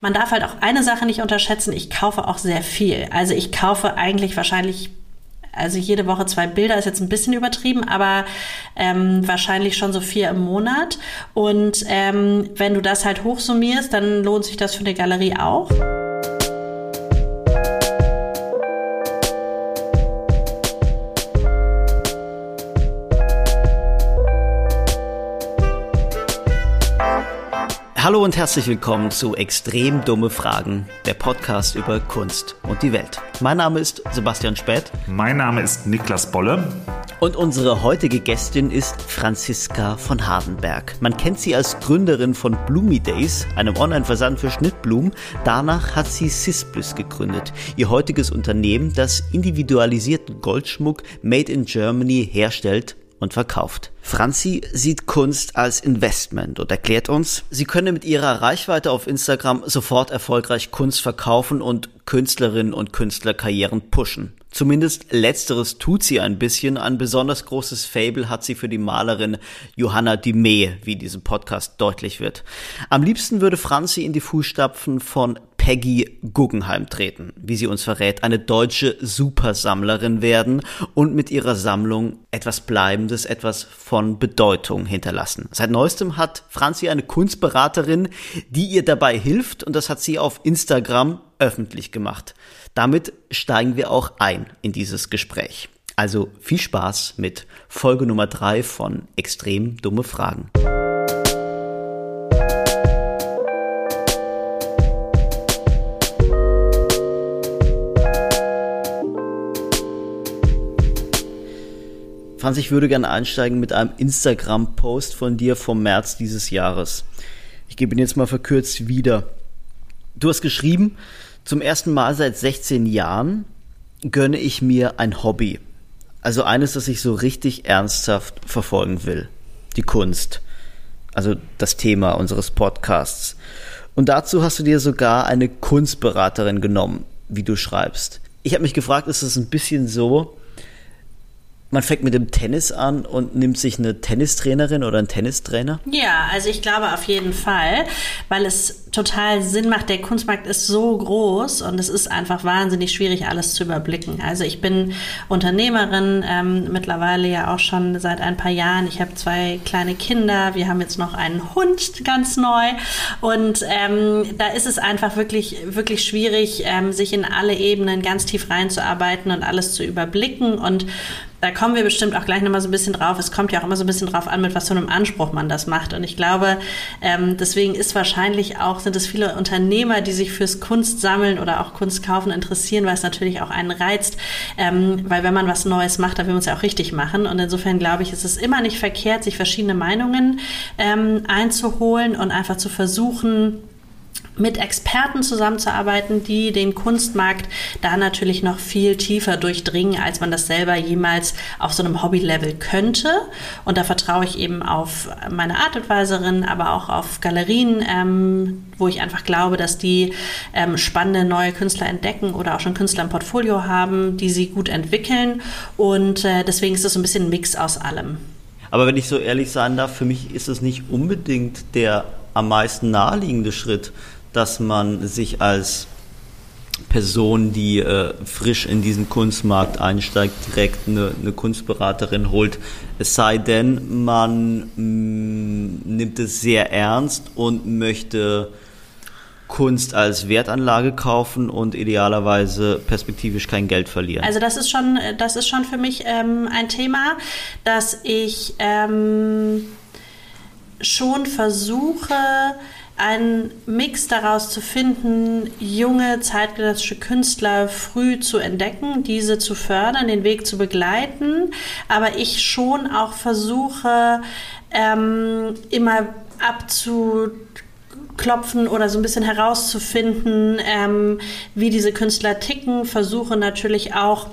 Man darf halt auch eine Sache nicht unterschätzen, ich kaufe auch sehr viel. Also ich kaufe eigentlich wahrscheinlich also jede Woche zwei Bilder ist jetzt ein bisschen übertrieben, aber ähm, wahrscheinlich schon so vier im Monat. Und ähm, wenn du das halt hochsummierst, dann lohnt sich das für eine Galerie auch. Hallo und herzlich willkommen zu Extrem dumme Fragen, der Podcast über Kunst und die Welt. Mein Name ist Sebastian Späth. Mein Name ist Niklas Bolle. Und unsere heutige Gästin ist Franziska von Hardenberg. Man kennt sie als Gründerin von Bloomy Days, einem Online-Versand für Schnittblumen. Danach hat sie Sisplus gegründet, ihr heutiges Unternehmen, das individualisierten Goldschmuck made in Germany herstellt und verkauft. Franzi sieht Kunst als Investment und erklärt uns, sie könne mit ihrer Reichweite auf Instagram sofort erfolgreich Kunst verkaufen und Künstlerinnen und Künstlerkarrieren pushen. Zumindest letzteres tut sie ein bisschen. Ein besonders großes Fable hat sie für die Malerin Johanna Dimee, wie diesem Podcast deutlich wird. Am liebsten würde Franzi in die Fußstapfen von Peggy Guggenheim treten, wie sie uns verrät, eine deutsche Supersammlerin werden und mit ihrer Sammlung etwas Bleibendes, etwas von Bedeutung hinterlassen. Seit neuestem hat Franzi eine Kunstberaterin, die ihr dabei hilft und das hat sie auf Instagram öffentlich gemacht. Damit steigen wir auch ein in dieses Gespräch. Also viel Spaß mit Folge Nummer drei von Extrem dumme Fragen. Franz, ich würde gerne einsteigen mit einem Instagram-Post von dir vom März dieses Jahres. Ich gebe ihn jetzt mal verkürzt wieder. Du hast geschrieben, zum ersten Mal seit 16 Jahren gönne ich mir ein Hobby. Also eines, das ich so richtig ernsthaft verfolgen will. Die Kunst. Also das Thema unseres Podcasts. Und dazu hast du dir sogar eine Kunstberaterin genommen, wie du schreibst. Ich habe mich gefragt, ist es ein bisschen so, man fängt mit dem Tennis an und nimmt sich eine Tennistrainerin oder einen Tennistrainer? Ja, also ich glaube auf jeden Fall, weil es total Sinn macht. Der Kunstmarkt ist so groß und es ist einfach wahnsinnig schwierig, alles zu überblicken. Also ich bin Unternehmerin, ähm, mittlerweile ja auch schon seit ein paar Jahren. Ich habe zwei kleine Kinder, wir haben jetzt noch einen Hund ganz neu und ähm, da ist es einfach wirklich, wirklich schwierig, ähm, sich in alle Ebenen ganz tief reinzuarbeiten und alles zu überblicken und da kommen wir bestimmt auch gleich nochmal so ein bisschen drauf. Es kommt ja auch immer so ein bisschen drauf an, mit was für einem Anspruch man das macht. Und ich glaube, ähm, deswegen ist wahrscheinlich auch, sind es viele Unternehmer, die sich fürs Kunstsammeln oder auch Kunst kaufen interessieren, weil es natürlich auch einen reizt. Ähm, weil wenn man was Neues macht, dann will man es ja auch richtig machen. Und insofern glaube ich, ist es immer nicht verkehrt, sich verschiedene Meinungen ähm, einzuholen und einfach zu versuchen, mit Experten zusammenzuarbeiten, die den Kunstmarkt da natürlich noch viel tiefer durchdringen, als man das selber jemals auf so einem Hobby-Level könnte. Und da vertraue ich eben auf meine Artadvisorin, aber auch auf Galerien, ähm, wo ich einfach glaube, dass die ähm, spannende neue Künstler entdecken oder auch schon Künstler im Portfolio haben, die sie gut entwickeln. Und äh, deswegen ist es so ein bisschen ein Mix aus allem. Aber wenn ich so ehrlich sein darf, für mich ist es nicht unbedingt der am meisten naheliegende Schritt, dass man sich als Person, die äh, frisch in diesen Kunstmarkt einsteigt, direkt eine, eine Kunstberaterin holt. Es sei denn, man mh, mm, nimmt es sehr ernst und möchte Kunst als Wertanlage kaufen und idealerweise perspektivisch kein Geld verlieren. Also das ist schon, das ist schon für mich ähm, ein Thema, dass ich ähm, schon versuche, einen Mix daraus zu finden, junge zeitgenössische Künstler früh zu entdecken, diese zu fördern, den Weg zu begleiten, aber ich schon auch versuche, ähm, immer abzuklopfen oder so ein bisschen herauszufinden, ähm, wie diese Künstler ticken, versuche natürlich auch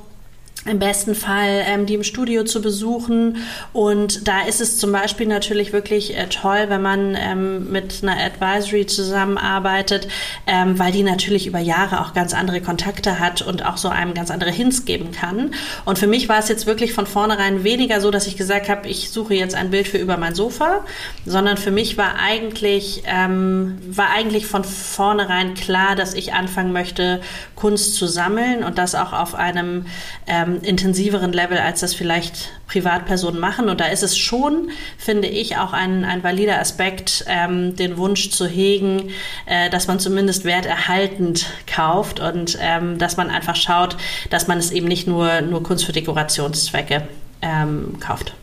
im besten Fall ähm, die im Studio zu besuchen. Und da ist es zum Beispiel natürlich wirklich äh, toll, wenn man ähm, mit einer Advisory zusammenarbeitet, ähm, weil die natürlich über Jahre auch ganz andere Kontakte hat und auch so einem ganz andere Hints geben kann. Und für mich war es jetzt wirklich von vornherein weniger so, dass ich gesagt habe, ich suche jetzt ein Bild für über mein Sofa, sondern für mich war eigentlich, ähm, war eigentlich von vornherein klar, dass ich anfangen möchte, Kunst zu sammeln und das auch auf einem ähm, intensiveren Level, als das vielleicht Privatpersonen machen. Und da ist es schon, finde ich, auch ein, ein valider Aspekt, ähm, den Wunsch zu hegen, äh, dass man zumindest werterhaltend kauft und ähm, dass man einfach schaut, dass man es eben nicht nur, nur Kunst für Dekorationszwecke ähm, kauft.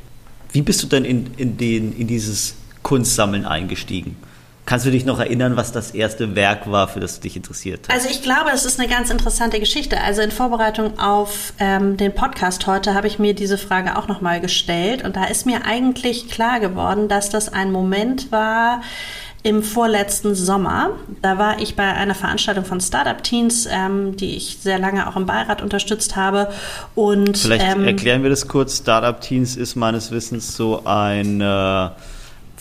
Wie bist du denn in, in, den, in dieses Kunstsammeln eingestiegen? Kannst du dich noch erinnern, was das erste Werk war, für das du dich interessiert hast? Also ich glaube, es ist eine ganz interessante Geschichte. Also in Vorbereitung auf ähm, den Podcast heute habe ich mir diese Frage auch nochmal gestellt und da ist mir eigentlich klar geworden, dass das ein Moment war, im vorletzten Sommer. Da war ich bei einer Veranstaltung von Startup Teens, ähm, die ich sehr lange auch im Beirat unterstützt habe. Und vielleicht ähm, erklären wir das kurz. Startup Teens ist meines Wissens so ein äh,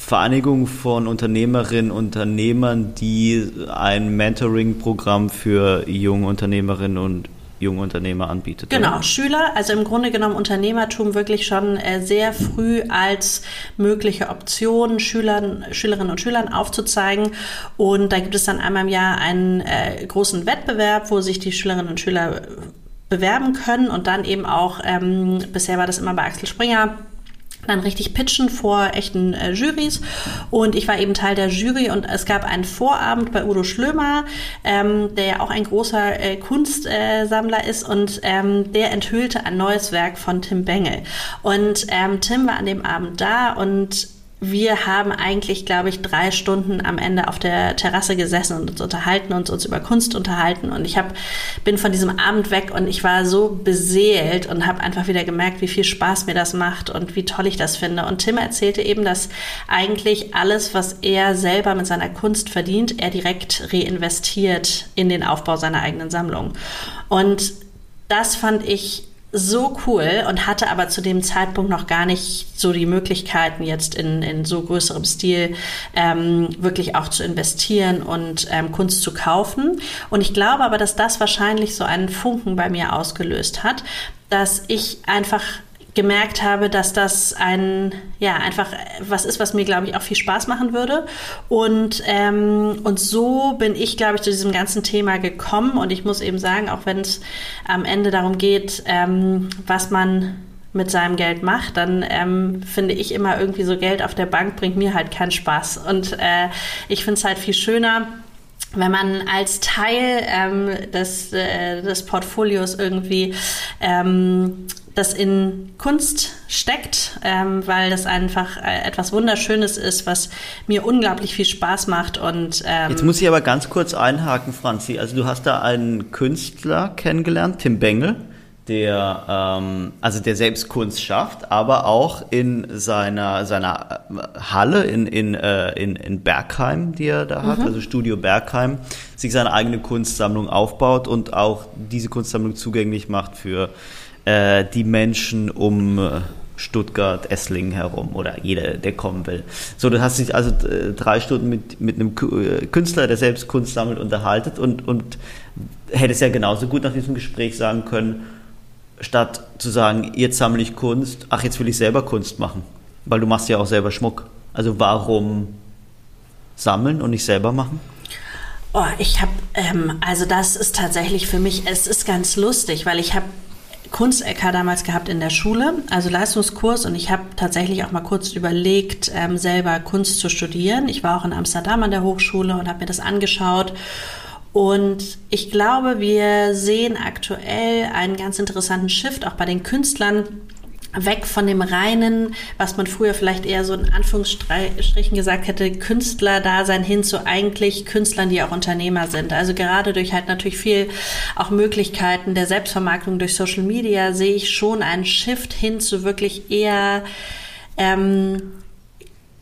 Vereinigung von Unternehmerinnen und Unternehmern, die ein Mentoring-Programm für junge Unternehmerinnen und junge Unternehmer anbietet. Genau, oder? Schüler, also im Grunde genommen Unternehmertum wirklich schon äh, sehr früh als mögliche Option Schülern, Schülerinnen und Schülern aufzuzeigen. Und da gibt es dann einmal im Jahr einen äh, großen Wettbewerb, wo sich die Schülerinnen und Schüler bewerben können und dann eben auch, ähm, bisher war das immer bei Axel Springer, dann richtig pitchen vor echten äh, Jurys. Und ich war eben Teil der Jury und es gab einen Vorabend bei Udo Schlömer, ähm, der ja auch ein großer äh, Kunstsammler äh, ist und ähm, der enthüllte ein neues Werk von Tim Bengel. Und ähm, Tim war an dem Abend da und wir haben eigentlich, glaube ich, drei Stunden am Ende auf der Terrasse gesessen und uns unterhalten und uns über Kunst unterhalten. Und ich hab, bin von diesem Abend weg und ich war so beseelt und habe einfach wieder gemerkt, wie viel Spaß mir das macht und wie toll ich das finde. Und Tim erzählte eben, dass eigentlich alles, was er selber mit seiner Kunst verdient, er direkt reinvestiert in den Aufbau seiner eigenen Sammlung. Und das fand ich so cool und hatte aber zu dem Zeitpunkt noch gar nicht so die Möglichkeiten, jetzt in, in so größerem Stil ähm, wirklich auch zu investieren und ähm, Kunst zu kaufen. Und ich glaube aber, dass das wahrscheinlich so einen Funken bei mir ausgelöst hat, dass ich einfach gemerkt habe, dass das ein, ja, einfach was ist, was mir, glaube ich, auch viel Spaß machen würde. Und, ähm, und so bin ich, glaube ich, zu diesem ganzen Thema gekommen. Und ich muss eben sagen, auch wenn es am Ende darum geht, ähm, was man mit seinem Geld macht, dann ähm, finde ich immer irgendwie so Geld auf der Bank bringt mir halt keinen Spaß. Und äh, ich finde es halt viel schöner, wenn man als Teil ähm, des, äh, des Portfolios irgendwie ähm, das in Kunst steckt, ähm, weil das einfach äh, etwas Wunderschönes ist, was mir unglaublich viel Spaß macht. Und ähm jetzt muss ich aber ganz kurz einhaken, Franzi. Also du hast da einen Künstler kennengelernt, Tim Bengel, der ähm, also der selbst Kunst schafft, aber auch in seiner seiner äh, Halle in in äh, in, in Bergheim, die er da mhm. hat, also Studio Bergheim, sich seine eigene Kunstsammlung aufbaut und auch diese Kunstsammlung zugänglich macht für äh, die Menschen um äh, Stuttgart, Esslingen herum oder jeder, der kommen will. So, du hast dich also äh, drei Stunden mit, mit einem äh, Künstler, der selbst Kunst sammelt, unterhalten und, und hättest ja genauso gut nach diesem Gespräch sagen können, statt zu sagen, jetzt sammle ich Kunst, ach, jetzt will ich selber Kunst machen, weil du machst ja auch selber Schmuck. Also warum sammeln und nicht selber machen? Oh, ich habe, ähm, also das ist tatsächlich für mich, es ist ganz lustig, weil ich habe Kunst-LK damals gehabt in der Schule, also Leistungskurs und ich habe tatsächlich auch mal kurz überlegt, ähm, selber Kunst zu studieren. Ich war auch in Amsterdam an der Hochschule und habe mir das angeschaut. Und ich glaube, wir sehen aktuell einen ganz interessanten Shift auch bei den Künstlern, weg von dem reinen, was man früher vielleicht eher so in Anführungsstrichen gesagt hätte, Künstler-Dasein hin zu eigentlich Künstlern, die auch Unternehmer sind. Also gerade durch halt natürlich viel auch Möglichkeiten der Selbstvermarktung durch Social Media sehe ich schon einen Shift hin zu wirklich eher ähm,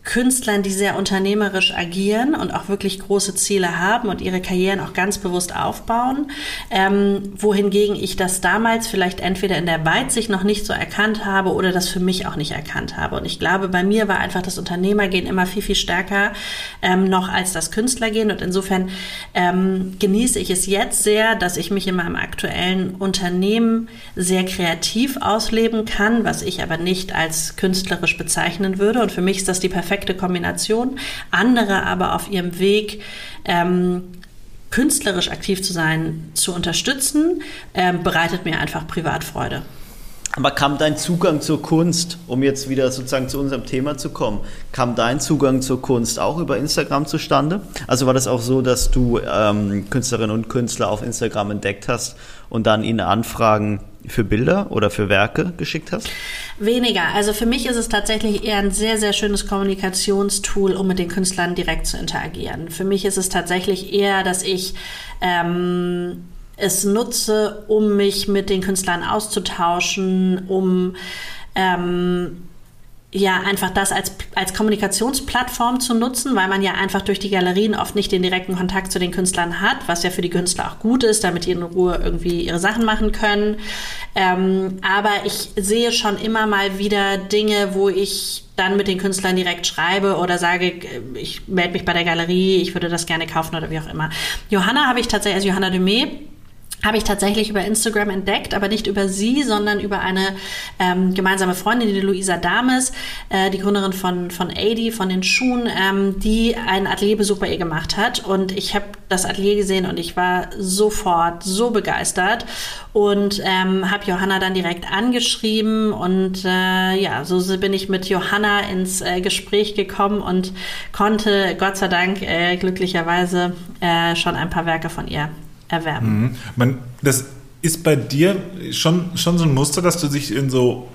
Künstlern, die sehr unternehmerisch agieren und auch wirklich große Ziele haben und ihre Karrieren auch ganz bewusst aufbauen, ähm, wohingegen ich das damals vielleicht entweder in der Weitsicht noch nicht so erkannt habe oder das für mich auch nicht erkannt habe. Und ich glaube, bei mir war einfach das Unternehmergehen immer viel, viel stärker ähm, noch als das Künstlergehen. Und insofern ähm, genieße ich es jetzt sehr, dass ich mich in meinem aktuellen Unternehmen sehr kreativ ausleben kann, was ich aber nicht als künstlerisch bezeichnen würde. Und für mich ist das die perfekte perfekte Kombination. Andere aber auf ihrem Weg, ähm, künstlerisch aktiv zu sein, zu unterstützen, ähm, bereitet mir einfach Privatfreude. Aber kam dein Zugang zur Kunst, um jetzt wieder sozusagen zu unserem Thema zu kommen, kam dein Zugang zur Kunst auch über Instagram zustande? Also war das auch so, dass du ähm, Künstlerinnen und Künstler auf Instagram entdeckt hast und dann ihnen Anfragen für Bilder oder für Werke geschickt hast? Weniger. Also für mich ist es tatsächlich eher ein sehr, sehr schönes Kommunikationstool, um mit den Künstlern direkt zu interagieren. Für mich ist es tatsächlich eher, dass ich ähm, es nutze, um mich mit den Künstlern auszutauschen, um ähm, ja einfach das als, als Kommunikationsplattform zu nutzen, weil man ja einfach durch die Galerien oft nicht den direkten Kontakt zu den Künstlern hat, was ja für die Künstler auch gut ist, damit die in Ruhe irgendwie ihre Sachen machen können. Ähm, aber ich sehe schon immer mal wieder Dinge, wo ich dann mit den Künstlern direkt schreibe oder sage, ich melde mich bei der Galerie, ich würde das gerne kaufen oder wie auch immer. Johanna habe ich tatsächlich, also Johanna Dumé, habe ich tatsächlich über Instagram entdeckt, aber nicht über sie, sondern über eine ähm, gemeinsame Freundin, die Luisa Dames, äh, die Gründerin von, von AD, von den Schuhen, ähm, die einen Atelierbesuch bei ihr gemacht hat. Und ich habe das Atelier gesehen und ich war sofort so begeistert und ähm, habe Johanna dann direkt angeschrieben und äh, ja, so bin ich mit Johanna ins äh, Gespräch gekommen und konnte Gott sei Dank äh, glücklicherweise äh, schon ein paar Werke von ihr erwerben. Mhm. Man, das ist bei dir schon, schon so ein Muster, dass du dich in so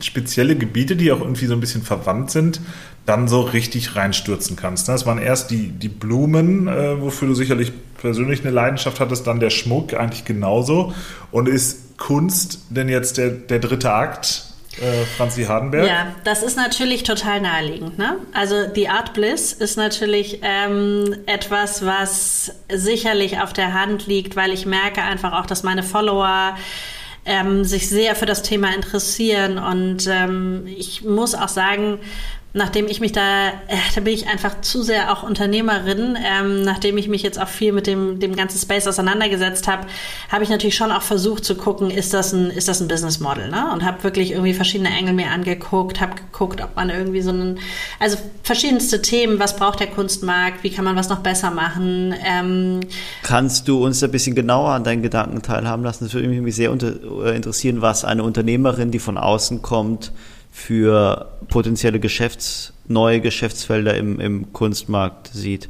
spezielle Gebiete, die auch irgendwie so ein bisschen verwandt sind, dann so richtig reinstürzen kannst. Das waren erst die, die Blumen, äh, wofür du sicherlich persönlich eine Leidenschaft hattest, dann der Schmuck eigentlich genauso. Und ist Kunst denn jetzt der, der dritte Akt äh, Franzi Hardenberg. Ja, das ist natürlich total naheliegend. Ne? Also die Art Bliss ist natürlich ähm, etwas, was sicherlich auf der Hand liegt, weil ich merke einfach auch, dass meine Follower ähm, sich sehr für das Thema interessieren und ähm, ich muss auch sagen, nachdem ich mich da, äh, da bin ich einfach zu sehr auch Unternehmerin, ähm, nachdem ich mich jetzt auch viel mit dem, dem ganzen Space auseinandergesetzt habe, habe ich natürlich schon auch versucht zu gucken, ist das ein, ist das ein Business Model, ne? Und habe wirklich irgendwie verschiedene Engel mir angeguckt, habe geguckt, ob man irgendwie so einen, also verschiedenste Themen, was braucht der Kunstmarkt, wie kann man was noch besser machen. Ähm, Kannst du uns ein bisschen genauer an deinen Gedanken teilhaben lassen? Das würde mich sehr äh, interessieren, was eine Unternehmerin, die von außen kommt, für potenzielle Geschäfts-, neue Geschäftsfelder im, im Kunstmarkt sieht?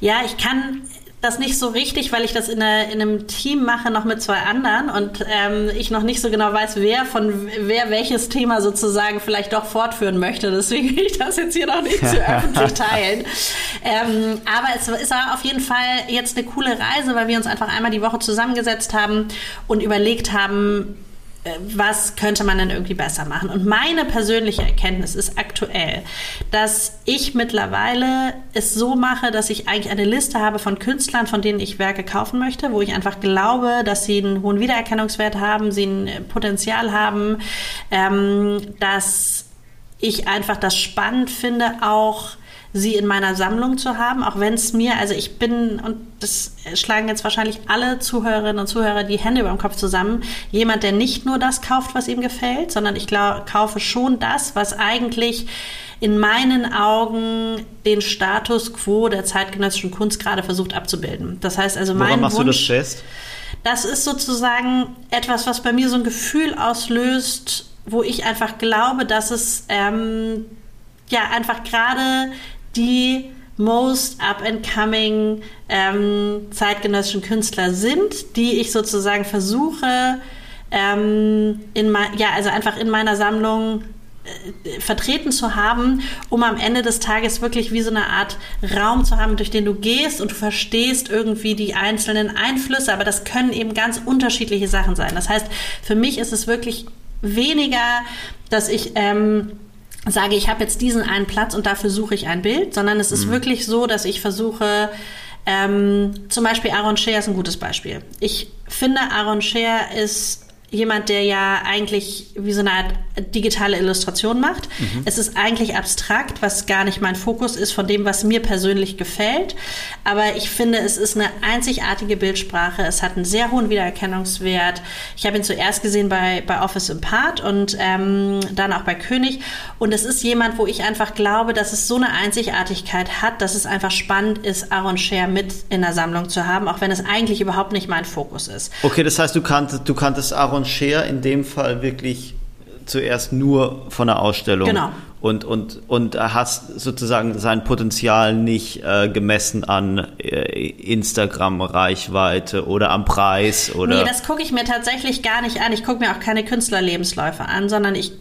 Ja, ich kann das nicht so richtig, weil ich das in, eine, in einem Team mache, noch mit zwei anderen und ähm, ich noch nicht so genau weiß, wer von wer welches Thema sozusagen vielleicht doch fortführen möchte. Deswegen will ich das jetzt hier noch nicht zu öffentlich teilen. Ähm, aber es ist auf jeden Fall jetzt eine coole Reise, weil wir uns einfach einmal die Woche zusammengesetzt haben und überlegt haben, was könnte man denn irgendwie besser machen? Und meine persönliche Erkenntnis ist aktuell, dass ich mittlerweile es so mache, dass ich eigentlich eine Liste habe von Künstlern, von denen ich Werke kaufen möchte, wo ich einfach glaube, dass sie einen hohen Wiedererkennungswert haben, sie ein Potenzial haben, ähm, dass ich einfach das spannend finde, auch sie in meiner Sammlung zu haben, auch wenn es mir, also ich bin, und das schlagen jetzt wahrscheinlich alle Zuhörerinnen und Zuhörer die Hände über dem Kopf zusammen, jemand, der nicht nur das kauft, was ihm gefällt, sondern ich glaub, kaufe schon das, was eigentlich in meinen Augen den Status quo der zeitgenössischen Kunst gerade versucht abzubilden. Das heißt also, mein Woran machst Wunsch, du das fest? Das ist sozusagen etwas, was bei mir so ein Gefühl auslöst, wo ich einfach glaube, dass es ähm, ja einfach gerade die most up-and-coming ähm, zeitgenössischen Künstler sind, die ich sozusagen versuche, ähm, in ja, also einfach in meiner Sammlung äh, vertreten zu haben, um am Ende des Tages wirklich wie so eine Art Raum zu haben, durch den du gehst und du verstehst irgendwie die einzelnen Einflüsse, aber das können eben ganz unterschiedliche Sachen sein. Das heißt, für mich ist es wirklich weniger, dass ich ähm, sage, ich habe jetzt diesen einen Platz und dafür suche ich ein Bild, sondern es ist mhm. wirklich so, dass ich versuche, ähm, zum Beispiel Aaron Scher ist ein gutes Beispiel. Ich finde, Aaron Scher ist jemand, der ja eigentlich wie so eine Art digitale Illustration macht. Mhm. Es ist eigentlich abstrakt, was gar nicht mein Fokus ist von dem, was mir persönlich gefällt. Aber ich finde, es ist eine einzigartige Bildsprache. Es hat einen sehr hohen Wiedererkennungswert. Ich habe ihn zuerst gesehen bei, bei Office im Part und ähm, dann auch bei König. Und es ist jemand, wo ich einfach glaube, dass es so eine Einzigartigkeit hat, dass es einfach spannend ist, Aaron Scher mit in der Sammlung zu haben, auch wenn es eigentlich überhaupt nicht mein Fokus ist. Okay, das heißt, du kanntest, du kanntest Aaron Scher in dem Fall wirklich zuerst nur von der Ausstellung. Genau. Und, und, und hast sozusagen sein Potenzial nicht äh, gemessen an äh, Instagram-Reichweite oder am Preis oder. Nee, das gucke ich mir tatsächlich gar nicht an. Ich gucke mir auch keine Künstlerlebensläufe an, sondern ich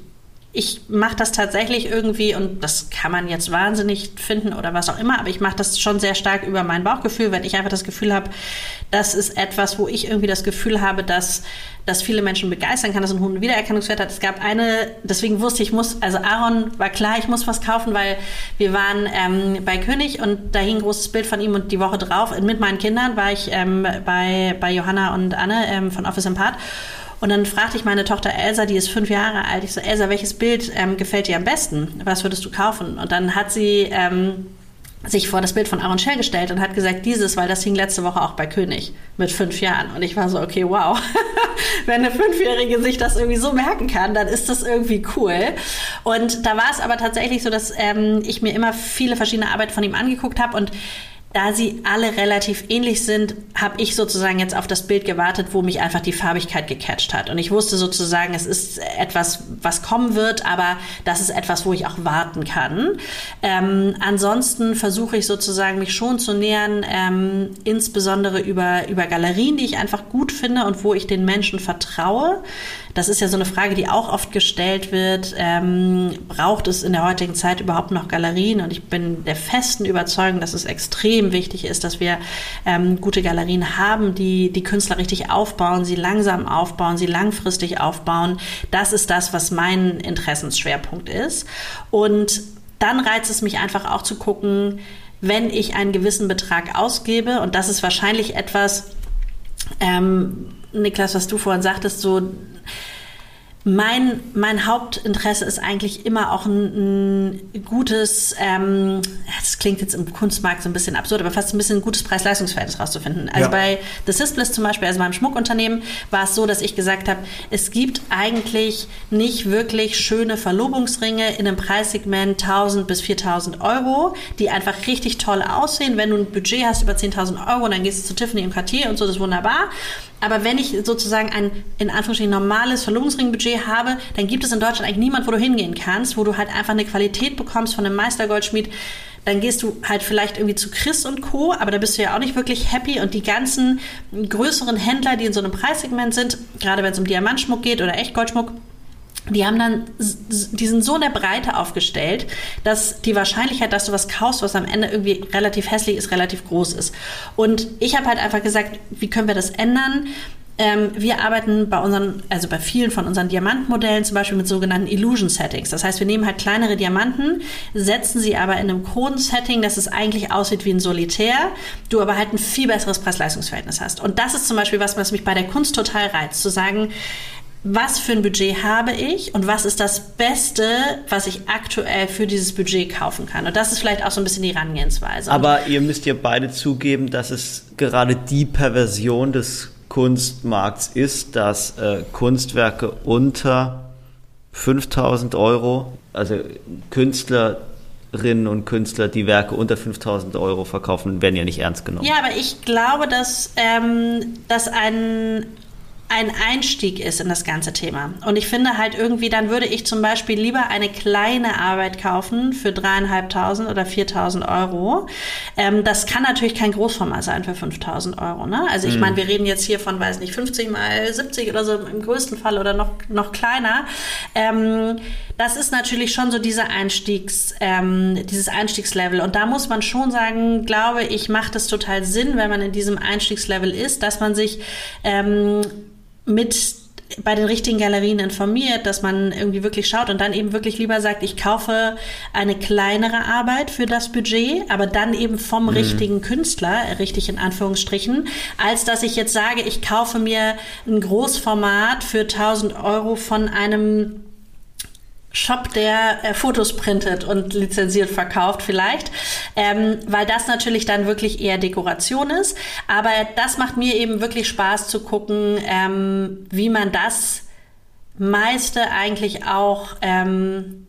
ich mache das tatsächlich irgendwie und das kann man jetzt wahnsinnig finden oder was auch immer, aber ich mache das schon sehr stark über mein Bauchgefühl, wenn ich einfach das Gefühl habe, das ist etwas, wo ich irgendwie das Gefühl habe, dass das viele Menschen begeistern kann, dass ein hohen Wiedererkennungswert hat. Es gab eine, deswegen wusste ich, ich muss, also Aaron war klar, ich muss was kaufen, weil wir waren ähm, bei König und da hing ein großes Bild von ihm und die Woche drauf mit meinen Kindern war ich ähm, bei, bei Johanna und Anne ähm, von Office Part und dann fragte ich meine Tochter Elsa, die ist fünf Jahre alt, ich so, Elsa, welches Bild ähm, gefällt dir am besten? Was würdest du kaufen? Und dann hat sie ähm, sich vor das Bild von Aaron Shell gestellt und hat gesagt, dieses, weil das hing letzte Woche auch bei König mit fünf Jahren. Und ich war so, okay, wow. Wenn eine Fünfjährige sich das irgendwie so merken kann, dann ist das irgendwie cool. Und da war es aber tatsächlich so, dass ähm, ich mir immer viele verschiedene Arbeiten von ihm angeguckt habe und da sie alle relativ ähnlich sind, habe ich sozusagen jetzt auf das Bild gewartet, wo mich einfach die Farbigkeit gecatcht hat. Und ich wusste sozusagen, es ist etwas, was kommen wird, aber das ist etwas, wo ich auch warten kann. Ähm, ansonsten versuche ich sozusagen mich schon zu nähern, ähm, insbesondere über, über Galerien, die ich einfach gut finde und wo ich den Menschen vertraue. Das ist ja so eine Frage, die auch oft gestellt wird. Ähm, braucht es in der heutigen Zeit überhaupt noch Galerien? Und ich bin der festen Überzeugung, dass es extrem wichtig ist, dass wir ähm, gute Galerien haben, die die Künstler richtig aufbauen, sie langsam aufbauen, sie langfristig aufbauen. Das ist das, was mein Interessensschwerpunkt ist. Und dann reizt es mich einfach auch zu gucken, wenn ich einen gewissen Betrag ausgebe, und das ist wahrscheinlich etwas, ähm, Niklas, was du vorhin sagtest, so mein, mein Hauptinteresse ist eigentlich immer auch ein, ein gutes, ähm, das klingt jetzt im Kunstmarkt so ein bisschen absurd, aber fast ein bisschen ein gutes Preis-Leistungsverhältnis rauszufinden. Also ja. bei The Sispless zum Beispiel, also meinem Schmuckunternehmen, war es so, dass ich gesagt habe, es gibt eigentlich nicht wirklich schöne Verlobungsringe in einem Preissegment 1000 bis 4000 Euro, die einfach richtig toll aussehen. Wenn du ein Budget hast über 10.000 Euro, dann gehst du zu Tiffany und Cartier und so, das ist wunderbar. Aber wenn ich sozusagen ein, in Anführungsstrichen, normales Verlobungsringbudget habe, dann gibt es in Deutschland eigentlich niemand, wo du hingehen kannst, wo du halt einfach eine Qualität bekommst von einem Meistergoldschmied. Dann gehst du halt vielleicht irgendwie zu Chris und Co., aber da bist du ja auch nicht wirklich happy. Und die ganzen größeren Händler, die in so einem Preissegment sind, gerade wenn es um Diamantschmuck geht oder Echtgoldschmuck, die haben dann, die sind so in der Breite aufgestellt, dass die Wahrscheinlichkeit, dass du was kaufst, was am Ende irgendwie relativ hässlich ist, relativ groß ist. Und ich habe halt einfach gesagt, wie können wir das ändern? Ähm, wir arbeiten bei unseren, also bei vielen von unseren Diamantmodellen zum Beispiel mit sogenannten Illusion Settings. Das heißt, wir nehmen halt kleinere Diamanten, setzen sie aber in einem Kronen-Setting, dass es eigentlich aussieht wie ein Solitär, du aber halt ein viel besseres Preis-Leistungs-Verhältnis hast. Und das ist zum Beispiel was, was mich bei der Kunst total reizt, zu sagen, was für ein Budget habe ich und was ist das Beste, was ich aktuell für dieses Budget kaufen kann. Und das ist vielleicht auch so ein bisschen die Herangehensweise. Aber ihr müsst ja beide zugeben, dass es gerade die Perversion des Kunstmarkts ist, dass äh, Kunstwerke unter 5000 Euro, also Künstlerinnen und Künstler, die Werke unter 5000 Euro verkaufen, werden ja nicht ernst genommen. Ja, aber ich glaube, dass, ähm, dass ein ein Einstieg ist in das ganze Thema. Und ich finde halt irgendwie, dann würde ich zum Beispiel lieber eine kleine Arbeit kaufen für dreieinhalbtausend oder viertausend Euro. Ähm, das kann natürlich kein Großformat sein für 5000 Euro. Ne? Also ich mhm. meine, wir reden jetzt hier von, weiß nicht, 50 mal 70 oder so im größten Fall oder noch, noch kleiner. Ähm, das ist natürlich schon so dieser Einstiegs, ähm, dieses Einstiegslevel. Und da muss man schon sagen, glaube ich, macht es total Sinn, wenn man in diesem Einstiegslevel ist, dass man sich ähm, mit bei den richtigen Galerien informiert, dass man irgendwie wirklich schaut und dann eben wirklich lieber sagt, ich kaufe eine kleinere Arbeit für das Budget, aber dann eben vom mhm. richtigen Künstler, richtig in Anführungsstrichen, als dass ich jetzt sage, ich kaufe mir ein Großformat für 1000 Euro von einem Shop, der äh, Fotos printet und lizenziert verkauft vielleicht, ähm, weil das natürlich dann wirklich eher Dekoration ist. Aber das macht mir eben wirklich Spaß zu gucken, ähm, wie man das meiste eigentlich auch ähm,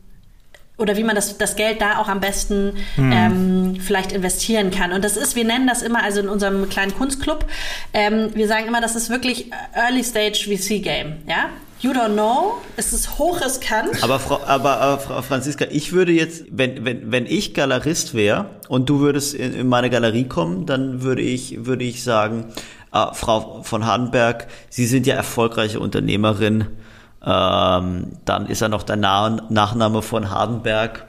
oder wie man das, das Geld da auch am besten hm. ähm, vielleicht investieren kann. Und das ist, wir nennen das immer, also in unserem kleinen Kunstclub, ähm, wir sagen immer, das ist wirklich Early Stage VC Game, ja. You don't know. Es ist hochriskant. Aber Frau, aber, aber Frau Franziska, ich würde jetzt, wenn, wenn, wenn ich Galerist wäre und du würdest in, in, meine Galerie kommen, dann würde ich, würde ich sagen, äh, Frau von Hardenberg, Sie sind ja erfolgreiche Unternehmerin. Ähm, dann ist ja noch der Nachname von Hardenberg.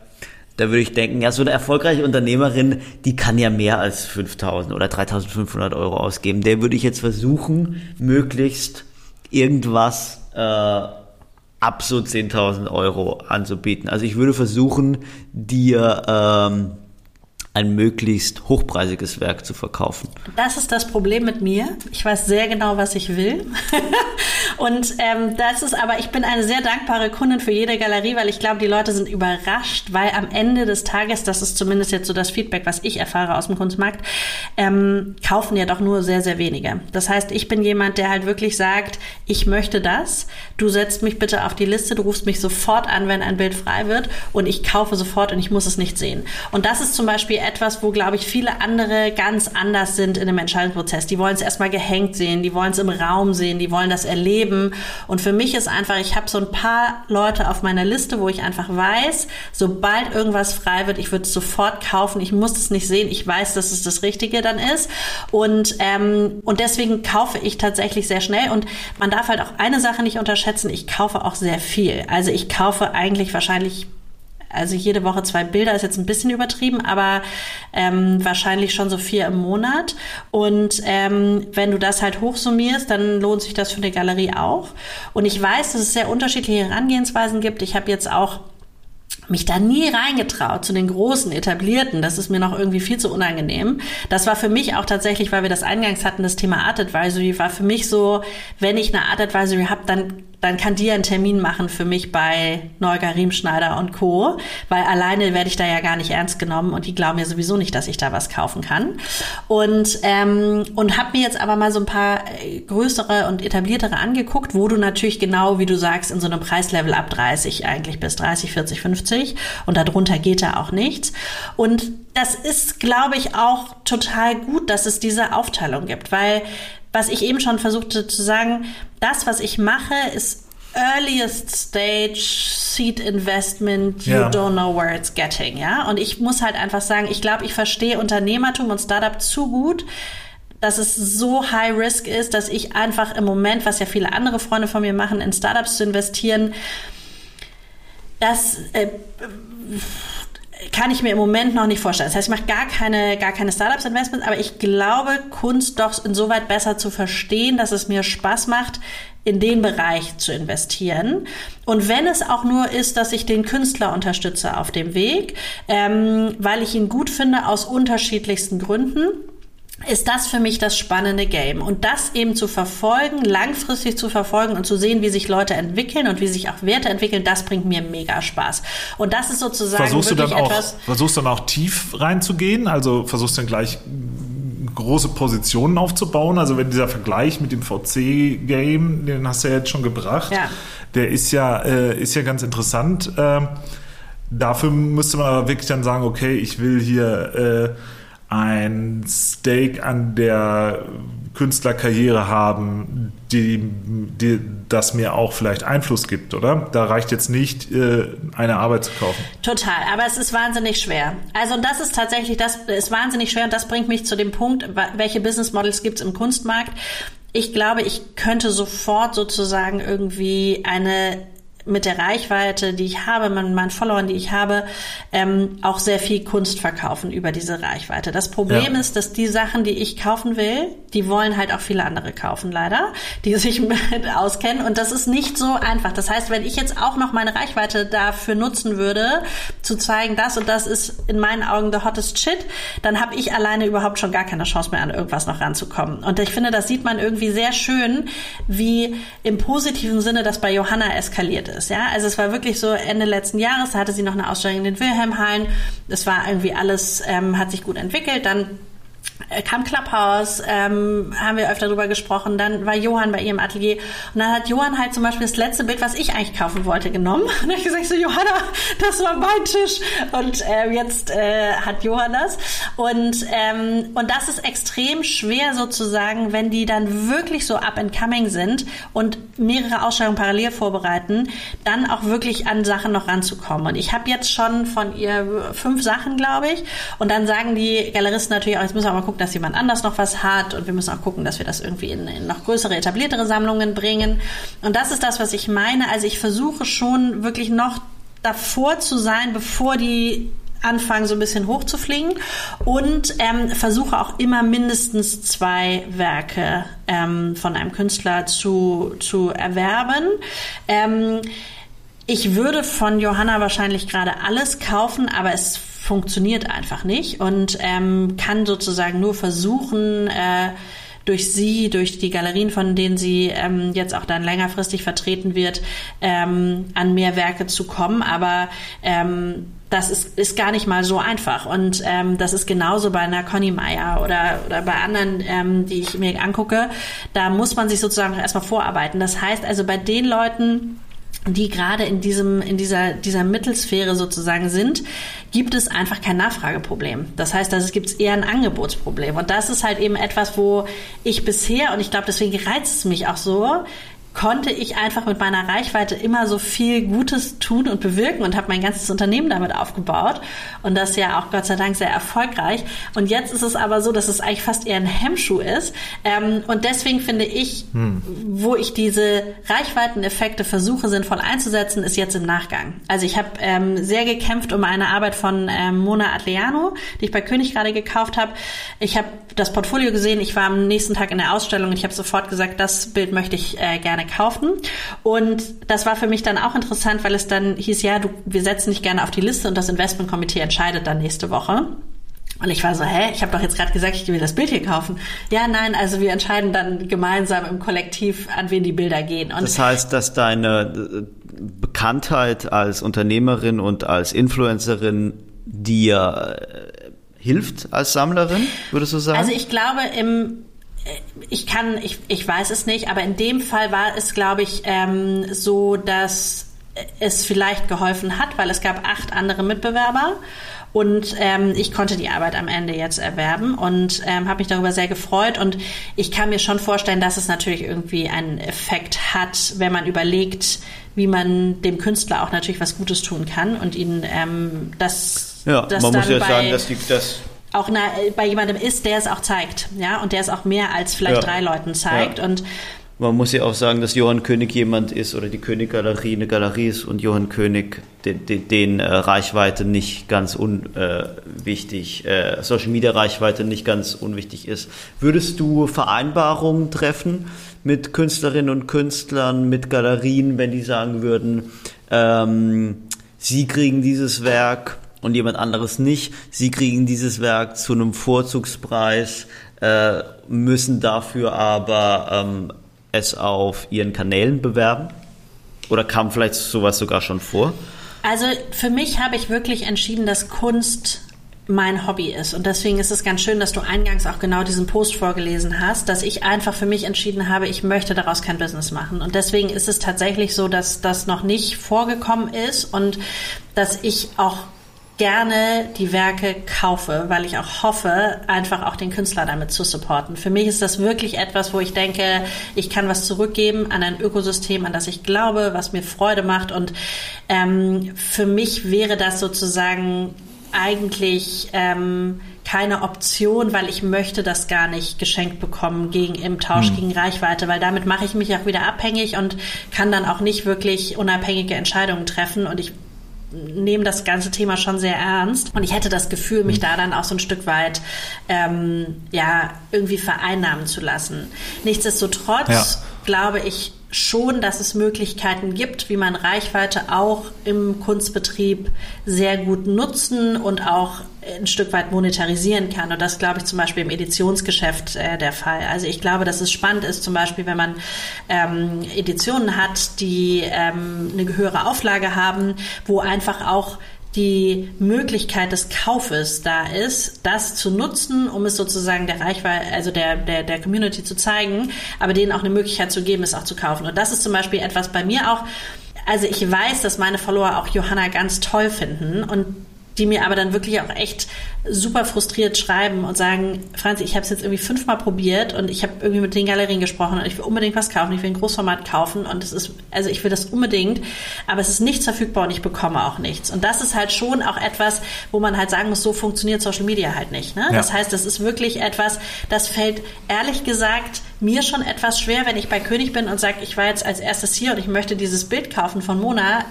Da würde ich denken, ja, so eine erfolgreiche Unternehmerin, die kann ja mehr als 5000 oder 3500 Euro ausgeben. Der würde ich jetzt versuchen, möglichst irgendwas äh, ab so 10.000 Euro anzubieten. Also ich würde versuchen, dir ähm, ein möglichst hochpreisiges Werk zu verkaufen. Das ist das Problem mit mir. Ich weiß sehr genau, was ich will. und ähm, das ist aber, ich bin eine sehr dankbare Kundin für jede Galerie, weil ich glaube, die Leute sind überrascht, weil am Ende des Tages, das ist zumindest jetzt so das Feedback, was ich erfahre aus dem Kunstmarkt, ähm, kaufen ja doch nur sehr, sehr wenige. Das heißt, ich bin jemand, der halt wirklich sagt, ich möchte das. Du setzt mich bitte auf die Liste, du rufst mich sofort an, wenn ein Bild frei wird und ich kaufe sofort und ich muss es nicht sehen. Und das ist zum Beispiel etwas, wo, glaube ich, viele andere ganz anders sind in dem Entscheidungsprozess. Die wollen es erstmal gehängt sehen, die wollen es im Raum sehen, die wollen das erleben. Und für mich ist einfach, ich habe so ein paar Leute auf meiner Liste, wo ich einfach weiß, sobald irgendwas frei wird, ich würde es sofort kaufen. Ich muss es nicht sehen. Ich weiß, dass es das Richtige dann ist. Und, ähm, und deswegen kaufe ich tatsächlich sehr schnell. Und man darf halt auch eine Sache nicht unterschätzen. Ich kaufe auch sehr viel. Also ich kaufe eigentlich wahrscheinlich also jede Woche zwei Bilder ist jetzt ein bisschen übertrieben, aber ähm, wahrscheinlich schon so vier im Monat. Und ähm, wenn du das halt hochsummierst, dann lohnt sich das für eine Galerie auch. Und ich weiß, dass es sehr unterschiedliche Herangehensweisen gibt. Ich habe jetzt auch mich da nie reingetraut zu den großen etablierten. Das ist mir noch irgendwie viel zu unangenehm. Das war für mich auch tatsächlich, weil wir das eingangs hatten, das Thema Art Advisory war für mich so, wenn ich eine Art Advisory habe, dann dann kann die einen Termin machen für mich bei Neuger Riemschneider und Co., weil alleine werde ich da ja gar nicht ernst genommen und die glauben ja sowieso nicht, dass ich da was kaufen kann. Und, ähm, und habe mir jetzt aber mal so ein paar äh, größere und etabliertere angeguckt, wo du natürlich genau, wie du sagst, in so einem Preislevel ab 30 eigentlich bis 30, 40, 50 und darunter geht da auch nichts. Und das ist, glaube ich, auch total gut, dass es diese Aufteilung gibt, weil was ich eben schon versuchte zu sagen, das, was ich mache, ist earliest stage seed investment, you ja. don't know where it's getting, ja. Und ich muss halt einfach sagen, ich glaube, ich verstehe Unternehmertum und Startup zu gut, dass es so high risk ist, dass ich einfach im Moment, was ja viele andere Freunde von mir machen, in Startups zu investieren, das äh, kann ich mir im Moment noch nicht vorstellen. Das heißt, ich mache gar keine, gar keine Startups-Investments, aber ich glaube, Kunst doch insoweit besser zu verstehen, dass es mir Spaß macht, in den Bereich zu investieren. Und wenn es auch nur ist, dass ich den Künstler unterstütze auf dem Weg, ähm, weil ich ihn gut finde aus unterschiedlichsten Gründen ist das für mich das spannende Game. Und das eben zu verfolgen, langfristig zu verfolgen und zu sehen, wie sich Leute entwickeln und wie sich auch Werte entwickeln, das bringt mir mega Spaß. Und das ist sozusagen versuchst wirklich du dann etwas. Auch, versuchst du dann auch tief reinzugehen? Also versuchst du dann gleich große Positionen aufzubauen? Also wenn dieser Vergleich mit dem VC-Game, den hast du ja jetzt schon gebracht, ja. der ist ja, äh, ist ja ganz interessant. Äh, dafür müsste man aber wirklich dann sagen, okay, ich will hier äh, ein Stake an der Künstlerkarriere haben, die, die, das mir auch vielleicht Einfluss gibt, oder? Da reicht jetzt nicht, äh, eine Arbeit zu kaufen. Total, aber es ist wahnsinnig schwer. Also das ist tatsächlich, das ist wahnsinnig schwer und das bringt mich zu dem Punkt, welche Business Models gibt es im Kunstmarkt. Ich glaube, ich könnte sofort sozusagen irgendwie eine mit der Reichweite, die ich habe, mit meinen Followern, die ich habe, ähm, auch sehr viel Kunst verkaufen über diese Reichweite. Das Problem ja. ist, dass die Sachen, die ich kaufen will, die wollen halt auch viele andere kaufen, leider, die sich mit auskennen. Und das ist nicht so einfach. Das heißt, wenn ich jetzt auch noch meine Reichweite dafür nutzen würde, zu zeigen, das und das ist in meinen Augen the hottest shit, dann habe ich alleine überhaupt schon gar keine Chance mehr, an irgendwas noch ranzukommen. Und ich finde, das sieht man irgendwie sehr schön, wie im positiven Sinne das bei Johanna eskaliert ist. Ja, also es war wirklich so Ende letzten Jahres, da hatte sie noch eine Ausstellung in den Wilhelmhallen. Es war irgendwie alles, ähm, hat sich gut entwickelt. Dann kam Clubhouse, ähm, haben wir öfter drüber gesprochen. Dann war Johann bei ihrem Atelier und dann hat Johann halt zum Beispiel das letzte Bild, was ich eigentlich kaufen wollte, genommen. Und dann habe ich gesagt so Johanna, das war mein Tisch und äh, jetzt äh, hat Johann das. Und ähm, und das ist extrem schwer sozusagen, wenn die dann wirklich so up and coming sind und mehrere Ausstellungen parallel vorbereiten, dann auch wirklich an Sachen noch ranzukommen. Und ich habe jetzt schon von ihr fünf Sachen, glaube ich. Und dann sagen die Galeristen natürlich auch, jetzt müssen wir mal gucken, dass jemand anders noch was hat und wir müssen auch gucken, dass wir das irgendwie in, in noch größere, etabliertere Sammlungen bringen. Und das ist das, was ich meine. Also ich versuche schon wirklich noch davor zu sein, bevor die anfangen, so ein bisschen hochzufliegen und ähm, versuche auch immer mindestens zwei Werke ähm, von einem Künstler zu, zu erwerben. Ähm, ich würde von Johanna wahrscheinlich gerade alles kaufen, aber es funktioniert einfach nicht und ähm, kann sozusagen nur versuchen, äh, durch sie, durch die Galerien, von denen sie ähm, jetzt auch dann längerfristig vertreten wird, ähm, an mehr Werke zu kommen. Aber ähm, das ist, ist gar nicht mal so einfach. Und ähm, das ist genauso bei einer Conny Meyer oder, oder bei anderen, ähm, die ich mir angucke. Da muss man sich sozusagen erstmal vorarbeiten. Das heißt also bei den Leuten, die gerade in diesem, in dieser, dieser Mittelsphäre sozusagen sind, gibt es einfach kein Nachfrageproblem. Das heißt, es gibt eher ein Angebotsproblem. Und das ist halt eben etwas, wo ich bisher, und ich glaube, deswegen reizt es mich auch so, konnte ich einfach mit meiner Reichweite immer so viel Gutes tun und bewirken und habe mein ganzes Unternehmen damit aufgebaut und das ja auch Gott sei Dank sehr erfolgreich. Und jetzt ist es aber so, dass es eigentlich fast eher ein Hemmschuh ist. Ähm, und deswegen finde ich, hm. wo ich diese Reichweiteneffekte versuche sinnvoll einzusetzen, ist jetzt im Nachgang. Also ich habe ähm, sehr gekämpft um eine Arbeit von ähm, Mona Adliano, die ich bei König gerade gekauft habe. Ich habe das Portfolio gesehen, ich war am nächsten Tag in der Ausstellung und ich habe sofort gesagt, das Bild möchte ich äh, gerne gerne kaufen. Und das war für mich dann auch interessant, weil es dann hieß, ja, du, wir setzen dich gerne auf die Liste und das Investmentkomitee entscheidet dann nächste Woche. Und ich war so, hä, ich habe doch jetzt gerade gesagt, ich will das Bild hier kaufen. Ja, nein, also wir entscheiden dann gemeinsam im Kollektiv, an wen die Bilder gehen. Und das heißt, dass deine äh, Bekanntheit als Unternehmerin und als Influencerin dir äh, hilft als Sammlerin, würdest du sagen? Also ich glaube, im ich kann, ich, ich weiß es nicht, aber in dem Fall war es, glaube ich, ähm, so, dass es vielleicht geholfen hat, weil es gab acht andere Mitbewerber und ähm, ich konnte die Arbeit am Ende jetzt erwerben und ähm, habe mich darüber sehr gefreut. Und ich kann mir schon vorstellen, dass es natürlich irgendwie einen Effekt hat, wenn man überlegt, wie man dem Künstler auch natürlich was Gutes tun kann und ihn ähm, das, ja, das man muss ja sagen, dass die, das auch na, bei jemandem ist, der es auch zeigt, ja, und der es auch mehr als vielleicht ja. drei Leuten zeigt. Ja. Und man muss ja auch sagen, dass Johann König jemand ist oder die König-Galerie eine Galerie ist und Johann König den, den, den äh, Reichweite nicht ganz unwichtig, äh, äh, Social Media Reichweite nicht ganz unwichtig ist. Würdest du Vereinbarungen treffen mit Künstlerinnen und Künstlern, mit Galerien, wenn die sagen würden, ähm, sie kriegen dieses Werk und jemand anderes nicht. Sie kriegen dieses Werk zu einem Vorzugspreis, äh, müssen dafür aber ähm, es auf ihren Kanälen bewerben? Oder kam vielleicht sowas sogar schon vor? Also für mich habe ich wirklich entschieden, dass Kunst mein Hobby ist. Und deswegen ist es ganz schön, dass du eingangs auch genau diesen Post vorgelesen hast, dass ich einfach für mich entschieden habe, ich möchte daraus kein Business machen. Und deswegen ist es tatsächlich so, dass das noch nicht vorgekommen ist und dass ich auch gerne die Werke kaufe, weil ich auch hoffe, einfach auch den Künstler damit zu supporten. Für mich ist das wirklich etwas, wo ich denke, ich kann was zurückgeben an ein Ökosystem, an das ich glaube, was mir Freude macht. Und ähm, für mich wäre das sozusagen eigentlich ähm, keine Option, weil ich möchte das gar nicht geschenkt bekommen gegen im Tausch hm. gegen Reichweite, weil damit mache ich mich auch wieder abhängig und kann dann auch nicht wirklich unabhängige Entscheidungen treffen und ich nehme das ganze Thema schon sehr ernst und ich hätte das Gefühl, mich hm. da dann auch so ein Stück weit ähm, ja irgendwie vereinnahmen zu lassen. Nichtsdestotrotz ja. glaube ich schon, dass es Möglichkeiten gibt, wie man Reichweite auch im Kunstbetrieb sehr gut nutzen und auch ein Stück weit monetarisieren kann. Und das glaube ich zum Beispiel im Editionsgeschäft äh, der Fall. Also ich glaube, dass es spannend ist, zum Beispiel, wenn man ähm, Editionen hat, die ähm, eine höhere Auflage haben, wo einfach auch die Möglichkeit des Kaufes da ist, das zu nutzen, um es sozusagen der Reichweite, also der, der, der Community zu zeigen, aber denen auch eine Möglichkeit zu geben, es auch zu kaufen. Und das ist zum Beispiel etwas bei mir auch, also ich weiß, dass meine Follower auch Johanna ganz toll finden und die mir aber dann wirklich auch echt super frustriert schreiben und sagen, Franzi, ich habe es jetzt irgendwie fünfmal probiert und ich habe irgendwie mit den Galerien gesprochen und ich will unbedingt was kaufen, ich will ein Großformat kaufen und es ist, also ich will das unbedingt, aber es ist nicht verfügbar und ich bekomme auch nichts. Und das ist halt schon auch etwas, wo man halt sagen muss, so funktioniert Social Media halt nicht. Ne? Ja. Das heißt, das ist wirklich etwas, das fällt ehrlich gesagt mir schon etwas schwer, wenn ich bei König bin und sage, ich war jetzt als erstes hier und ich möchte dieses Bild kaufen von Mona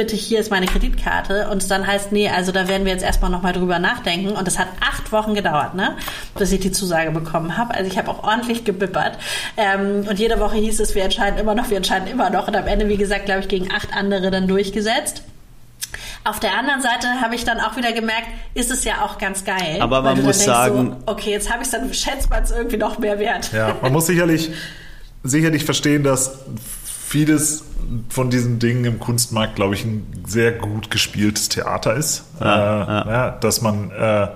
bitte hier ist meine Kreditkarte und es dann heißt, nee, also da werden wir jetzt erstmal nochmal drüber nachdenken und das hat acht Wochen gedauert, ne, bis ich die Zusage bekommen habe. Also ich habe auch ordentlich gebippert ähm, und jede Woche hieß es, wir entscheiden immer noch, wir entscheiden immer noch und am Ende, wie gesagt, glaube ich, gegen acht andere dann durchgesetzt. Auf der anderen Seite habe ich dann auch wieder gemerkt, ist es ja auch ganz geil. Aber man muss sagen, so, okay, jetzt habe ich es dann schätzt man es irgendwie noch mehr wert. Ja, man muss sicherlich sicherlich verstehen, dass vieles von diesen Dingen im Kunstmarkt, glaube ich, ein sehr gut gespieltes Theater ist. Ja, äh, ja. Ja, dass man, äh,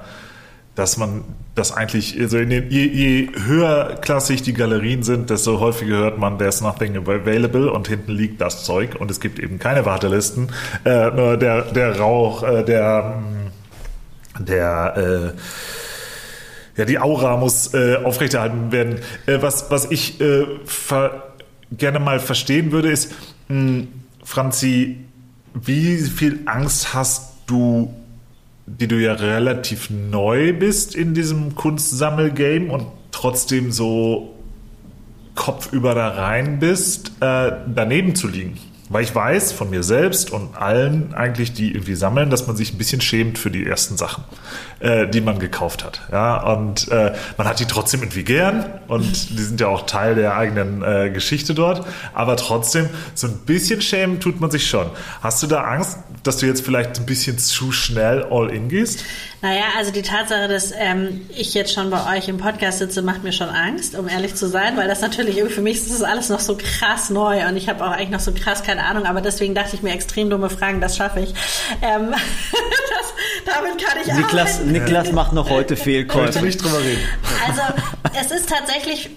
dass man das eigentlich, also den, je, je höherklassig die Galerien sind, desto häufiger hört man, there's nothing available und hinten liegt das Zeug und es gibt eben keine Wartelisten. Äh, nur der, der Rauch, äh, der, der, äh, ja, die Aura muss äh, aufrechterhalten werden. Was, was ich ver gerne mal verstehen würde, ist, Franzi, wie viel Angst hast du, die du ja relativ neu bist in diesem Kunstsammelgame und trotzdem so kopfüber da rein bist, äh, daneben zu liegen? Weil ich weiß von mir selbst und allen eigentlich, die irgendwie sammeln, dass man sich ein bisschen schämt für die ersten Sachen, äh, die man gekauft hat. Ja, und äh, man hat die trotzdem irgendwie gern und die sind ja auch Teil der eigenen äh, Geschichte dort. Aber trotzdem, so ein bisschen schämen tut man sich schon. Hast du da Angst, dass du jetzt vielleicht ein bisschen zu schnell all in gehst? Naja, also die Tatsache, dass ähm, ich jetzt schon bei euch im Podcast sitze, macht mir schon Angst, um ehrlich zu sein, weil das natürlich für mich ist das alles noch so krass neu und ich habe auch eigentlich noch so krass keine Ahnung, aber deswegen dachte ich mir extrem dumme Fragen, das schaffe ich. Ähm, das, damit kann ich Niklas, arbeiten. Niklas macht noch heute Fehlkäufe. nicht drüber reden. Also es ist tatsächlich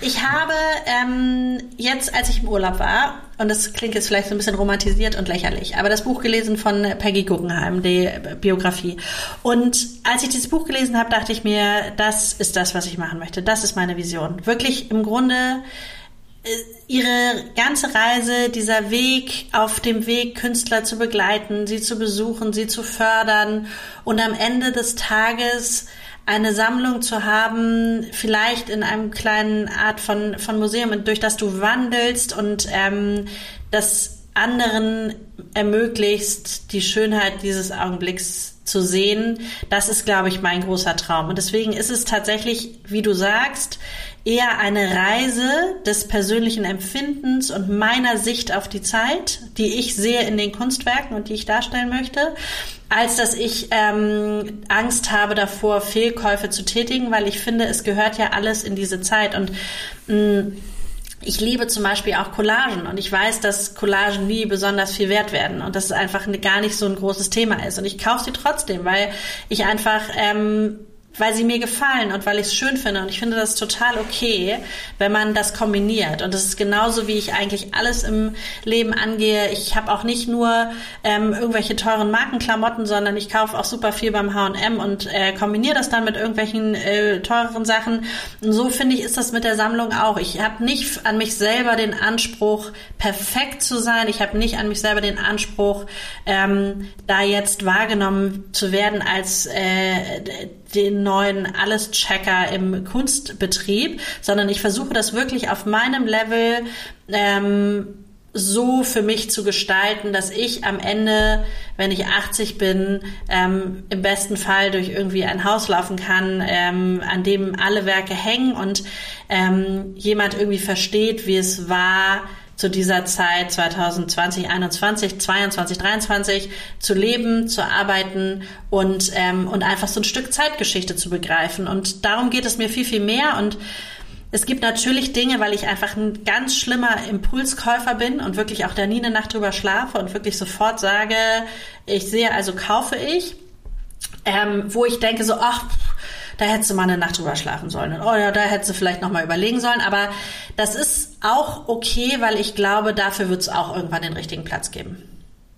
ich habe ähm, jetzt, als ich im Urlaub war, und das klingt jetzt vielleicht so ein bisschen romantisiert und lächerlich, aber das Buch gelesen von Peggy Guggenheim, die Biografie. Und als ich dieses Buch gelesen habe, dachte ich mir, das ist das, was ich machen möchte. Das ist meine Vision. Wirklich im Grunde ihre ganze Reise, dieser Weg auf dem Weg, Künstler zu begleiten, sie zu besuchen, sie zu fördern und am Ende des Tages eine Sammlung zu haben, vielleicht in einem kleinen Art von, von Museum, durch das du wandelst und ähm, das anderen ermöglicht, die Schönheit dieses Augenblicks zu sehen. Das ist, glaube ich, mein großer Traum. Und deswegen ist es tatsächlich, wie du sagst, eher eine Reise des persönlichen Empfindens und meiner Sicht auf die Zeit, die ich sehe in den Kunstwerken und die ich darstellen möchte, als dass ich ähm, Angst habe davor, Fehlkäufe zu tätigen, weil ich finde, es gehört ja alles in diese Zeit und mh, mm, ich liebe zum Beispiel auch Collagen und ich weiß, dass Collagen nie besonders viel wert werden und dass es einfach gar nicht so ein großes Thema ist. Und ich kaufe sie trotzdem, weil ich einfach ähm, weil sie mir gefallen und weil ich es schön finde. Und ich finde das total okay, wenn man das kombiniert. Und das ist genauso, wie ich eigentlich alles im Leben angehe. Ich habe auch nicht nur ähm, irgendwelche teuren Markenklamotten, sondern ich kaufe auch super viel beim H&M und äh, kombiniere das dann mit irgendwelchen äh, teureren Sachen. Und so finde ich, ist das mit der Sammlung auch. Ich habe nicht an mich selber den Anspruch, perfekt zu sein. Ich habe nicht an mich selber den Anspruch, ähm, da jetzt wahrgenommen zu werden als äh, den neuen Alles-Checker im Kunstbetrieb, sondern ich versuche das wirklich auf meinem Level ähm, so für mich zu gestalten, dass ich am Ende, wenn ich 80 bin, ähm, im besten Fall durch irgendwie ein Haus laufen kann, ähm, an dem alle Werke hängen und ähm, jemand irgendwie versteht, wie es war, zu dieser Zeit 2020, 21, 22, 23 zu leben, zu arbeiten und, ähm, und einfach so ein Stück Zeitgeschichte zu begreifen. Und darum geht es mir viel, viel mehr. Und es gibt natürlich Dinge, weil ich einfach ein ganz schlimmer Impulskäufer bin und wirklich auch da nie eine Nacht drüber schlafe und wirklich sofort sage, ich sehe, also kaufe ich, ähm, wo ich denke so, ach, da hättest du mal eine Nacht drüber schlafen sollen. Oh ja, da hättest du vielleicht nochmal überlegen sollen. Aber das ist auch okay, weil ich glaube, dafür wird es auch irgendwann den richtigen Platz geben.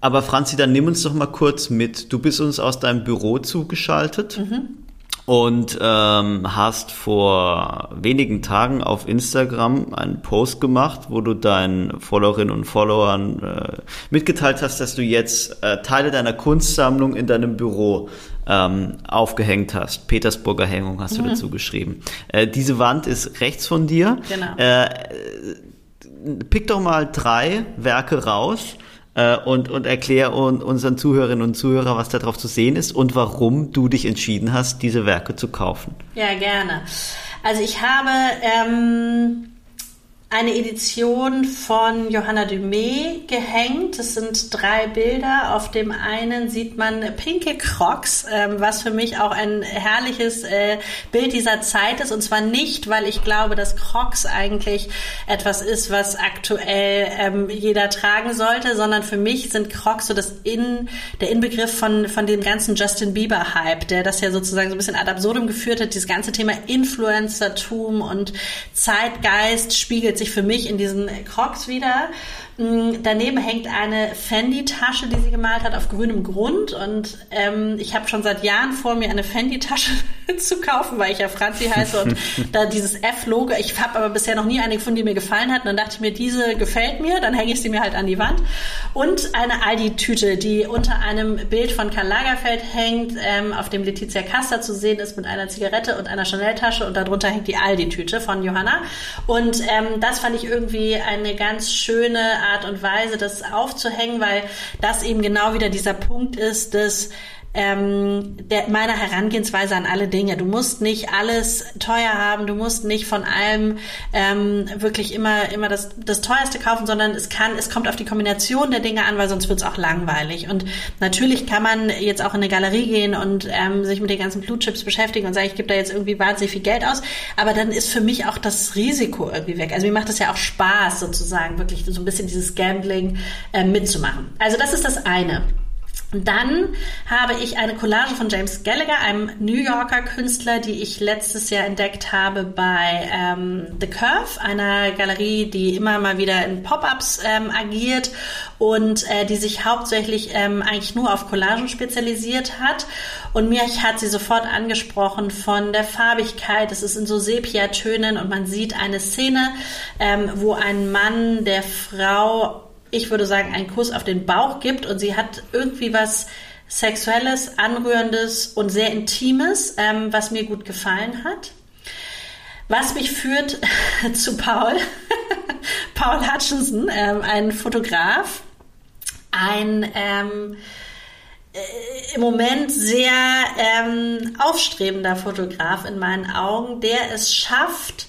Aber Franzi, dann nimm uns doch mal kurz mit. Du bist uns aus deinem Büro zugeschaltet. Mhm und ähm, hast vor wenigen Tagen auf Instagram einen Post gemacht, wo du deinen Followerinnen und Followern äh, mitgeteilt hast, dass du jetzt äh, Teile deiner Kunstsammlung in deinem Büro ähm, aufgehängt hast. Petersburger Hängung hast mhm. du dazu geschrieben. Äh, diese Wand ist rechts von dir. Genau. Äh, pick doch mal drei Werke raus äh, und, und erklär un, unseren Zuhörerinnen und Zuhörern, was darauf zu sehen ist und warum du dich entschieden hast, diese Werke zu kaufen. Ja, gerne. Also ich habe ähm, eine Edition von Johanna Dumé gehängt. Das sind drei Bilder. Auf dem einen sieht man pinke Crocs, ähm, was für mich auch ein herrliches äh, Bild dieser Zeit ist. Und zwar nicht, weil ich glaube, dass Crocs eigentlich etwas ist, was aktuell ähm, jeder tragen sollte, sondern für mich sind Crocs so das In, der Inbegriff von, von dem ganzen Justin Bieber-Hype, der das ja sozusagen so ein bisschen ad absurdum geführt hat. Dieses ganze Thema Influencertum und Zeitgeist spiegelt sich sich für mich in diesen Crocs wieder. Mm, daneben hängt eine Fendi-Tasche, die sie gemalt hat, auf grünem Grund. Und ähm, ich habe schon seit Jahren vor mir eine Fendi-Tasche zu kaufen, weil ich ja Franzi heiße und da dieses F-Logo. Ich habe aber bisher noch nie eine gefunden, die mir gefallen hat. Und dann dachte ich mir, diese gefällt mir, dann hänge ich sie mir halt an die Wand. Und eine Aldi-Tüte, die unter einem Bild von Karl Lagerfeld hängt, ähm, auf dem Letizia Casta zu sehen ist mit einer Zigarette und einer Chanel-Tasche und darunter hängt die Aldi-Tüte von Johanna. Und ähm, das fand ich irgendwie eine ganz schöne Art und Weise, das aufzuhängen, weil das eben genau wieder dieser Punkt ist, dass ähm, der, meiner Herangehensweise an alle Dinge. Du musst nicht alles teuer haben, du musst nicht von allem ähm, wirklich immer immer das, das teuerste kaufen, sondern es kann, es kommt auf die Kombination der Dinge an, weil sonst wird es auch langweilig. Und natürlich kann man jetzt auch in eine Galerie gehen und ähm, sich mit den ganzen Blue Chips beschäftigen und sagen, ich gebe da jetzt irgendwie wahnsinnig viel Geld aus, aber dann ist für mich auch das Risiko irgendwie weg. Also mir macht es ja auch Spaß sozusagen, wirklich so ein bisschen dieses Gambling äh, mitzumachen. Also das ist das eine. Dann habe ich eine Collage von James Gallagher, einem New Yorker Künstler, die ich letztes Jahr entdeckt habe bei ähm, The Curve, einer Galerie, die immer mal wieder in Pop-ups ähm, agiert und äh, die sich hauptsächlich ähm, eigentlich nur auf Collagen spezialisiert hat. Und mir hat sie sofort angesprochen von der Farbigkeit. Es ist in so Sepia-Tönen und man sieht eine Szene, ähm, wo ein Mann der Frau ich würde sagen, einen Kuss auf den Bauch gibt und sie hat irgendwie was Sexuelles, Anrührendes und sehr Intimes, ähm, was mir gut gefallen hat. Was mich führt zu Paul, Paul Hutchinson, ähm, ein Fotograf, ein ähm, äh, im Moment sehr ähm, aufstrebender Fotograf in meinen Augen, der es schafft,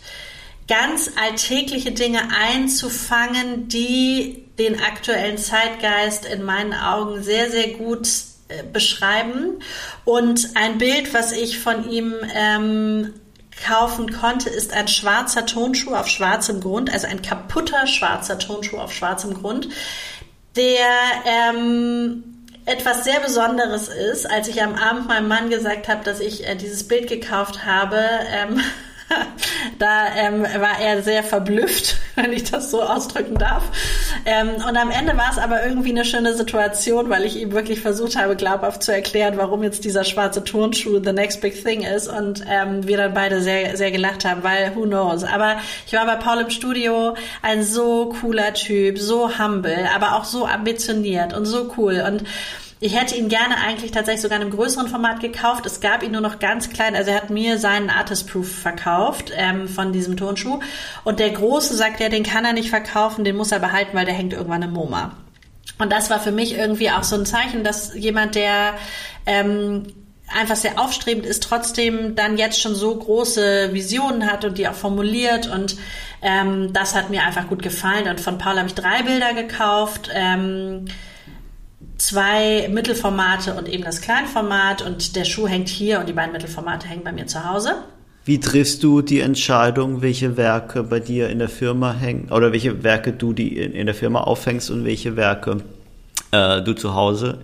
ganz alltägliche Dinge einzufangen, die den aktuellen Zeitgeist in meinen Augen sehr, sehr gut äh, beschreiben. Und ein Bild, was ich von ihm ähm, kaufen konnte, ist ein schwarzer Tonschuh auf schwarzem Grund, also ein kaputter schwarzer Tonschuh auf schwarzem Grund, der ähm, etwas sehr Besonderes ist. Als ich am Abend meinem Mann gesagt habe, dass ich äh, dieses Bild gekauft habe, ähm, da ähm, war er sehr verblüfft, wenn ich das so ausdrücken darf. Ähm, und am Ende war es aber irgendwie eine schöne Situation, weil ich ihm wirklich versucht habe, glaubhaft zu erklären, warum jetzt dieser schwarze Turnschuh the next big thing ist. Und ähm, wir dann beide sehr, sehr gelacht haben, weil who knows. Aber ich war bei Paul im Studio, ein so cooler Typ, so humble, aber auch so ambitioniert und so cool. Und Ich hätte ihn gerne eigentlich tatsächlich sogar in einem größeren Format gekauft. Es gab ihn nur noch ganz klein. Also er hat mir seinen Artist Proof verkauft ähm, von diesem Tonschuh. Und der Große sagt, ja, den kann er nicht verkaufen, den muss er behalten, weil der hängt irgendwann im MoMA. Und das war für mich irgendwie auch so ein Zeichen, dass jemand, der ähm, einfach sehr aufstrebend ist, trotzdem dann jetzt schon so große Visionen hat und die auch formuliert und ähm, das hat mir einfach gut gefallen. Und von Paul habe ich drei Bilder gekauft. Ähm, zwei Mittelformate und eben das Kleinformat und der Schuh hängt hier und die beiden Mittelformate hängen bei mir zu Hause. Wie triffst du die Entscheidung, welche Werke bei dir in der Firma hängen oder welche Werke du die in, der Firma aufhängst und welche Werke äh, du zu Hause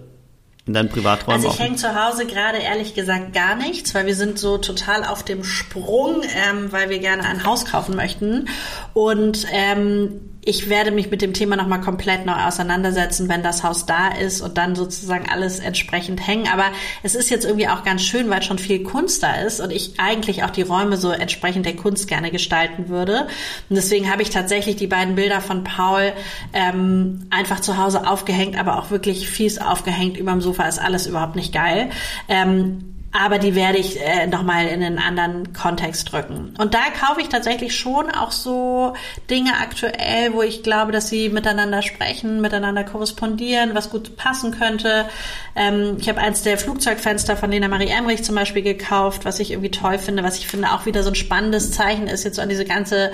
in deinen Privaträumen? Also ich hänge zu Hause gerade ehrlich gesagt gar nichts, weil wir sind so total auf dem Sprung, ähm, weil wir gerne ein Haus kaufen möchten und ähm, ich werde mich mit dem Thema nochmal komplett neu auseinandersetzen, wenn das Haus da ist und dann sozusagen alles entsprechend hängen. Aber es ist jetzt irgendwie auch ganz schön, weil schon viel Kunst da ist und ich eigentlich auch die Räume so entsprechend der Kunst gerne gestalten würde. Und deswegen habe ich tatsächlich die beiden Bilder von Paul ähm, einfach zu Hause aufgehängt, aber auch wirklich fies aufgehängt. Überm Sofa ist alles überhaupt nicht geil. Ähm, aber die werde ich äh, nochmal in einen anderen Kontext drücken. Und da kaufe ich tatsächlich schon auch so Dinge aktuell, wo ich glaube, dass sie miteinander sprechen, miteinander korrespondieren, was gut passen könnte. Ähm, ich habe eins der Flugzeugfenster von Lena Marie Emmerich zum Beispiel gekauft, was ich irgendwie toll finde, was ich finde auch wieder so ein spannendes Zeichen ist jetzt so an diese ganze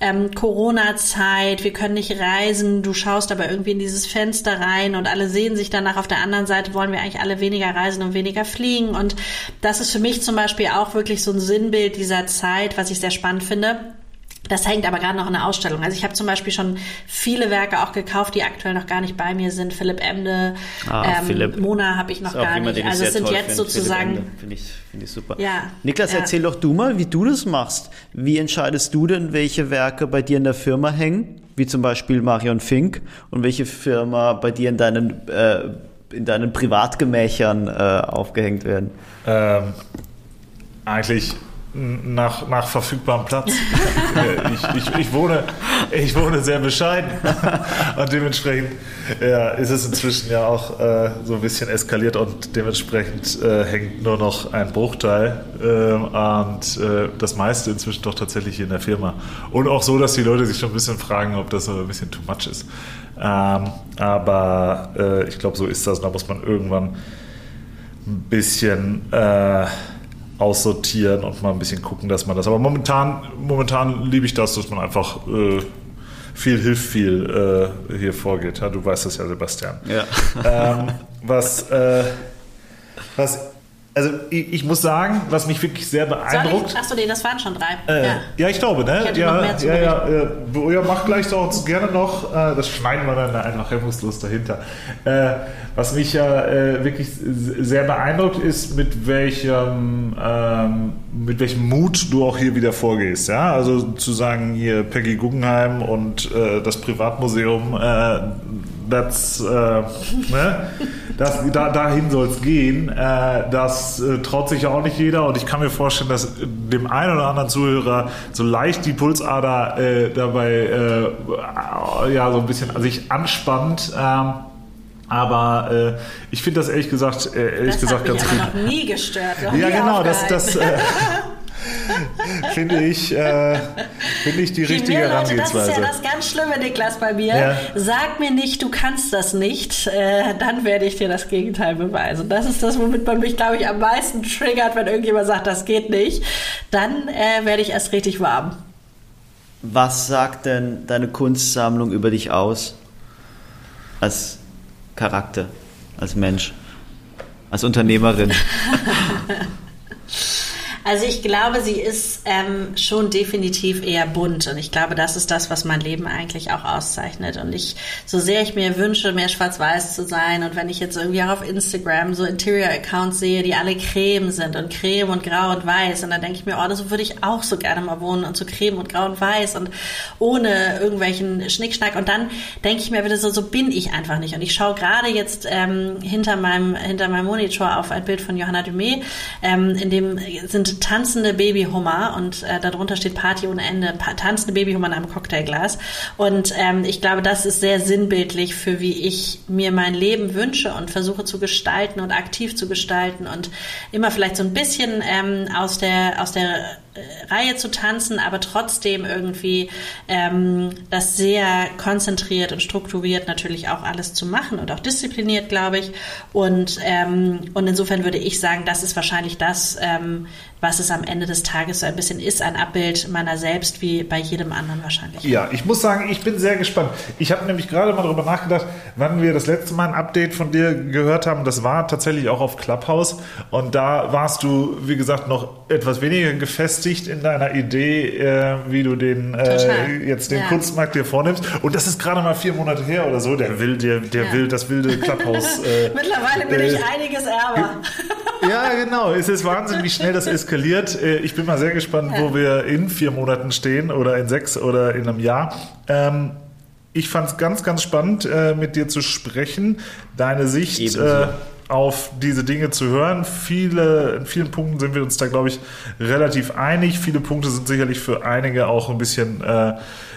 ähm, Corona-Zeit. Wir können nicht reisen, du schaust aber irgendwie in dieses Fenster rein und alle sehen sich danach. Auf der anderen Seite wollen wir eigentlich alle weniger reisen und weniger fliegen und das ist für mich zum Beispiel auch wirklich so ein Sinnbild dieser Zeit, was ich sehr spannend finde. Das hängt aber gerade noch in der Ausstellung. Also ich habe zum Beispiel schon viele Werke auch gekauft, die aktuell noch gar nicht bei mir sind. Philipp Emde, ah, ähm, Philipp. Mona habe ich noch gar jemand, nicht. Also es sind jetzt find. sozusagen. Finde ich, find ich super. Ja, Niklas, ja. erzähl doch du mal, wie du das machst. Wie entscheidest du denn, welche Werke bei dir in der Firma hängen? Wie zum Beispiel Marion Fink und welche Firma bei dir in deinen äh, in deinen Privatgemächern äh, aufgehängt werden? Ähm, eigentlich nach, nach verfügbarem Platz. ich, ich, ich, wohne, ich wohne sehr bescheiden und dementsprechend ja, ist es inzwischen ja auch äh, so ein bisschen eskaliert und dementsprechend äh, hängt nur noch ein Bruchteil äh, und äh, das meiste inzwischen doch tatsächlich in der Firma. Und auch so, dass die Leute sich schon ein bisschen fragen, ob das ein bisschen too much ist. Ähm, aber äh, ich glaube, so ist das. Da muss man irgendwann ein bisschen äh, aussortieren und mal ein bisschen gucken, dass man das. Aber momentan, momentan liebe ich das, dass man einfach äh, viel hilft viel äh, hier vorgeht. Ja, du weißt das ja, Sebastian. Ja. Ähm, was, äh, was also ich, ich, muss sagen, was mich wirklich sehr beeindruckt. Achso, nee, das waren schon drei. Äh, ja. ja. ich glaube, ne? Ich ja, ja, ja, ja, ja, mach gleich doch gerne noch. Äh, das schneiden wir dann einfach hemmungslos dahinter. Äh, was mich ja äh, wirklich sehr beeindruckt ist, mit welchem, ähm, mit welchem Mut du auch hier wieder vorgehst. Ja? Also zu sagen, hier Peggy Guggenheim und äh, das Privatmuseum, äh, that's, ne? das, da, dahin soll es gehen. Äh, das äh, traut sich ja auch nicht jeder und ich kann mir vorstellen, dass dem einen oder anderen Zuhörer so leicht die Pulsader äh, dabei äh, ja so ein bisschen sich anspannt. Ähm, aber äh, ich finde das ehrlich gesagt, äh, ehrlich das gesagt hat mich ganz gut. noch nie gestört. Noch ja, genau, das, das, äh, finde ich, äh, finde ich die richtige Leute, Herangehensweise. Das ist ja das ganz Schlimme, Niklas, bei mir. Ja. Sag mir nicht, du kannst das nicht, äh, dann werde ich dir das Gegenteil beweisen. Das ist das, womit man mich, glaube ich, am meisten triggert, wenn irgendjemand sagt, das geht nicht. Dann äh, werde ich erst richtig warm. Was sagt denn deine Kunstsammlung über dich aus? Als Charakter, als Mensch, als Unternehmerin? Also ich glaube, sie ist ähm, schon definitiv eher bunt und ich glaube, das ist das, was mein Leben eigentlich auch auszeichnet. Und ich, so sehr ich mir wünsche, mehr schwarz-weiß zu sein und wenn ich jetzt irgendwie auch auf Instagram so Interior-Accounts sehe, die alle Creme sind und Creme und Grau und Weiß und dann denke ich mir, oh, das würde ich auch so gerne mal wohnen und so Creme und Grau und Weiß und ohne irgendwelchen Schnickschnack und dann denke ich mir wieder so, so bin ich einfach nicht. Und ich schaue gerade jetzt ähm, hinter meinem hinter meinem Monitor auf ein Bild von Johanna Dumé, ähm, in dem sind tanzende Babyhummer und äh, darunter steht Party ohne Ende, pa tanzende Babyhummer in einem Cocktailglas. Und ähm, ich glaube, das ist sehr sinnbildlich für wie ich mir mein Leben wünsche und versuche zu gestalten und aktiv zu gestalten und immer vielleicht so ein bisschen ähm, aus der aus der Reihe zu tanzen, aber trotzdem irgendwie ähm, das sehr konzentriert und strukturiert natürlich auch alles zu machen und auch diszipliniert, glaube ich. Und, ähm, und insofern würde ich sagen, das ist wahrscheinlich das, ähm, was es am Ende des Tages so ein bisschen ist, ein Abbild meiner selbst, wie bei jedem anderen wahrscheinlich. Ja, ich muss sagen, ich bin sehr gespannt. Ich habe nämlich gerade mal darüber nachgedacht, wann wir das letzte Mal ein Update von dir gehört haben. Das war tatsächlich auch auf Clubhouse. Und da warst du, wie gesagt, noch etwas weniger gefestigt in deiner Idee, äh, wie du den äh, jetzt den ja. Kunstmarkt dir vornimmst. Und das ist gerade mal vier Monate her oder so. Der will, der, der ja. will das wilde Clubhouse. Äh, Mittlerweile bin ich äh, einiges ärmer. ja, genau. Es ist Wahnsinn, wie schnell das eskaliert. Äh, ich bin mal sehr gespannt, ja. wo wir in vier Monaten stehen oder in sechs oder in einem Jahr. Ähm, ich fand es ganz, ganz spannend, äh, mit dir zu sprechen, deine Sicht äh, auf diese Dinge zu hören. Viele, in vielen Punkten sind wir uns da, glaube ich, relativ einig. Viele Punkte sind sicherlich für einige auch ein bisschen äh,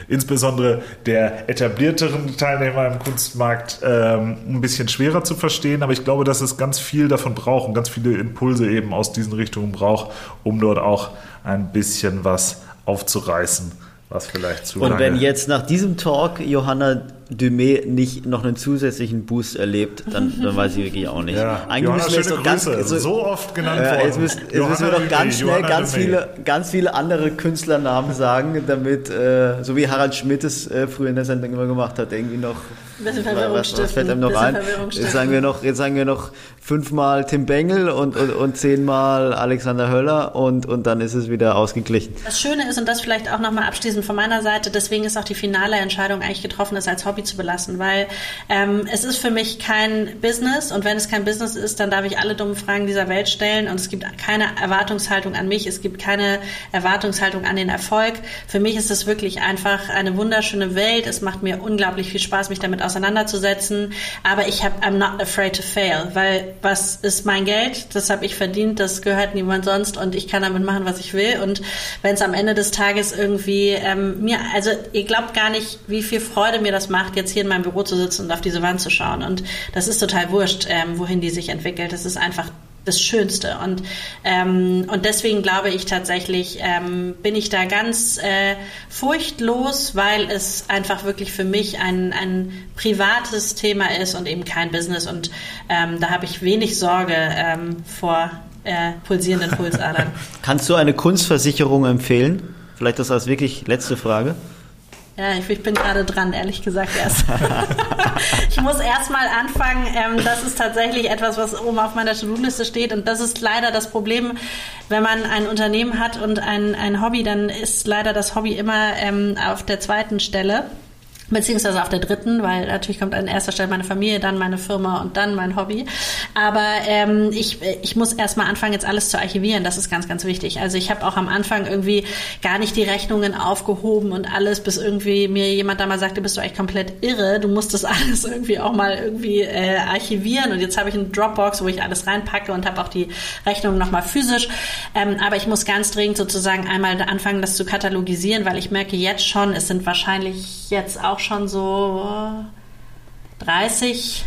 insbesondere der etablierteren Teilnehmer im Kunstmarkt ähm, ein bisschen schwerer zu verstehen. Aber ich glaube, dass es ganz viel davon braucht und ganz viele Impulse eben aus diesen Richtungen braucht, um dort auch ein bisschen was aufzureißen, was vielleicht zu Und lange wenn jetzt nach diesem Talk Johanna Dumé nicht noch einen zusätzlichen Boost erlebt, dann, dann weiß ich wirklich auch nicht. Ja. Eigentlich Johanna, müssen wir jetzt ganz, so, so, oft genannt äh, worden. Jetzt müssen, jetzt müssen wir doch ganz schnell ganz viele, ganz viele andere Künstlernamen sagen, damit, äh, so wie Harald Schmidt es äh, früher in der Sendung immer gemacht hat, irgendwie noch was, was fällt einem noch ein? Jetzt sagen wir noch, jetzt sagen wir noch fünfmal Tim Bengel und, und, und zehnmal Alexander Höller und, und dann ist es wieder ausgeglichen. Das Schöne ist, und das vielleicht auch nochmal abschließend von meiner Seite, deswegen ist auch die finale Entscheidung eigentlich getroffen, das als Hobby zu belassen, weil ähm, es ist für mich kein Business und wenn es kein Business ist, dann darf ich alle dummen Fragen dieser Welt stellen und es gibt keine Erwartungshaltung an mich, es gibt keine Erwartungshaltung an den Erfolg. Für mich ist es wirklich einfach eine wunderschöne Welt. Es macht mir unglaublich viel Spaß, mich damit auseinanderzusetzen. Aber ich habe, I'm not afraid to fail, weil was ist mein Geld? Das habe ich verdient, das gehört niemand sonst und ich kann damit machen, was ich will. Und wenn es am Ende des Tages irgendwie ähm, mir, also ihr glaubt gar nicht, wie viel Freude mir das macht, jetzt hier in meinem Büro zu sitzen und auf diese Wand zu schauen. Und das ist total wurscht, ähm, wohin die sich entwickelt. Das ist einfach das Schönste. Und, ähm, und deswegen glaube ich tatsächlich, ähm, bin ich da ganz äh, furchtlos, weil es einfach wirklich für mich ein, ein privates Thema ist und eben kein Business. Und ähm, da habe ich wenig Sorge ähm, vor äh, pulsierenden Pulsadern. Kannst du eine Kunstversicherung empfehlen? Vielleicht das als wirklich letzte Frage. Ja, ich, ich bin gerade dran, ehrlich gesagt erst. ich muss erst mal anfangen. Ähm, das ist tatsächlich etwas, was oben auf meiner To-Do-Liste steht. Und das ist leider das Problem, wenn man ein Unternehmen hat und ein, ein Hobby, dann ist leider das Hobby immer ähm, auf der zweiten Stelle beziehungsweise auf der dritten, weil natürlich kommt an erster Stelle meine Familie, dann meine Firma und dann mein Hobby. Aber ähm, ich, ich muss erstmal anfangen, jetzt alles zu archivieren. Das ist ganz, ganz wichtig. Also ich habe auch am Anfang irgendwie gar nicht die Rechnungen aufgehoben und alles, bis irgendwie mir jemand da mal sagte, bist du eigentlich komplett irre. Du musst das alles irgendwie auch mal irgendwie äh, archivieren. Und jetzt habe ich eine Dropbox, wo ich alles reinpacke und habe auch die Rechnungen nochmal physisch. Ähm, aber ich muss ganz dringend sozusagen einmal anfangen, das zu katalogisieren, weil ich merke jetzt schon, es sind wahrscheinlich jetzt auch schon so 30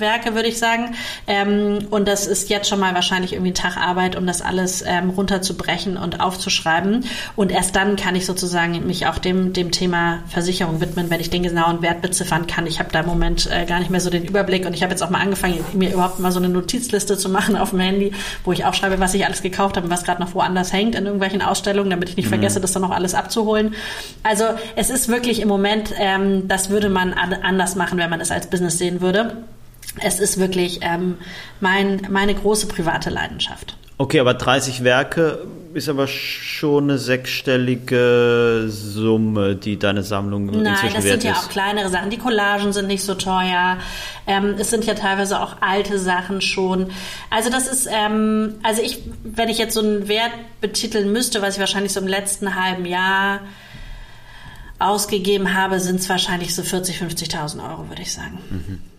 Werke, würde ich sagen. Ähm, und das ist jetzt schon mal wahrscheinlich irgendwie ein Tag Arbeit, um das alles ähm, runterzubrechen und aufzuschreiben. Und erst dann kann ich sozusagen mich auch dem, dem Thema Versicherung widmen, wenn ich den genauen Wert beziffern kann. Ich habe da im Moment äh, gar nicht mehr so den Überblick und ich habe jetzt auch mal angefangen, mir überhaupt mal so eine Notizliste zu machen auf dem Handy, wo ich aufschreibe, was ich alles gekauft habe und was gerade noch woanders hängt in irgendwelchen Ausstellungen, damit ich nicht mhm. vergesse, das dann noch alles abzuholen. Also es ist wirklich im Moment, ähm, das würde man anders machen, wenn man es als Business sehen würde es ist wirklich ähm, mein, meine große private Leidenschaft. Okay, aber 30 Werke ist aber schon eine sechsstellige Summe, die deine Sammlung Nein, inzwischen wert ist. Nein, das sind ja auch kleinere Sachen. Die Collagen sind nicht so teuer. Ähm, es sind ja teilweise auch alte Sachen schon. Also das ist, ähm, also ich, wenn ich jetzt so einen Wert betiteln müsste, was ich wahrscheinlich so im letzten halben Jahr ausgegeben habe, sind es wahrscheinlich so 40.000, 50.000 Euro, würde ich sagen. Mhm.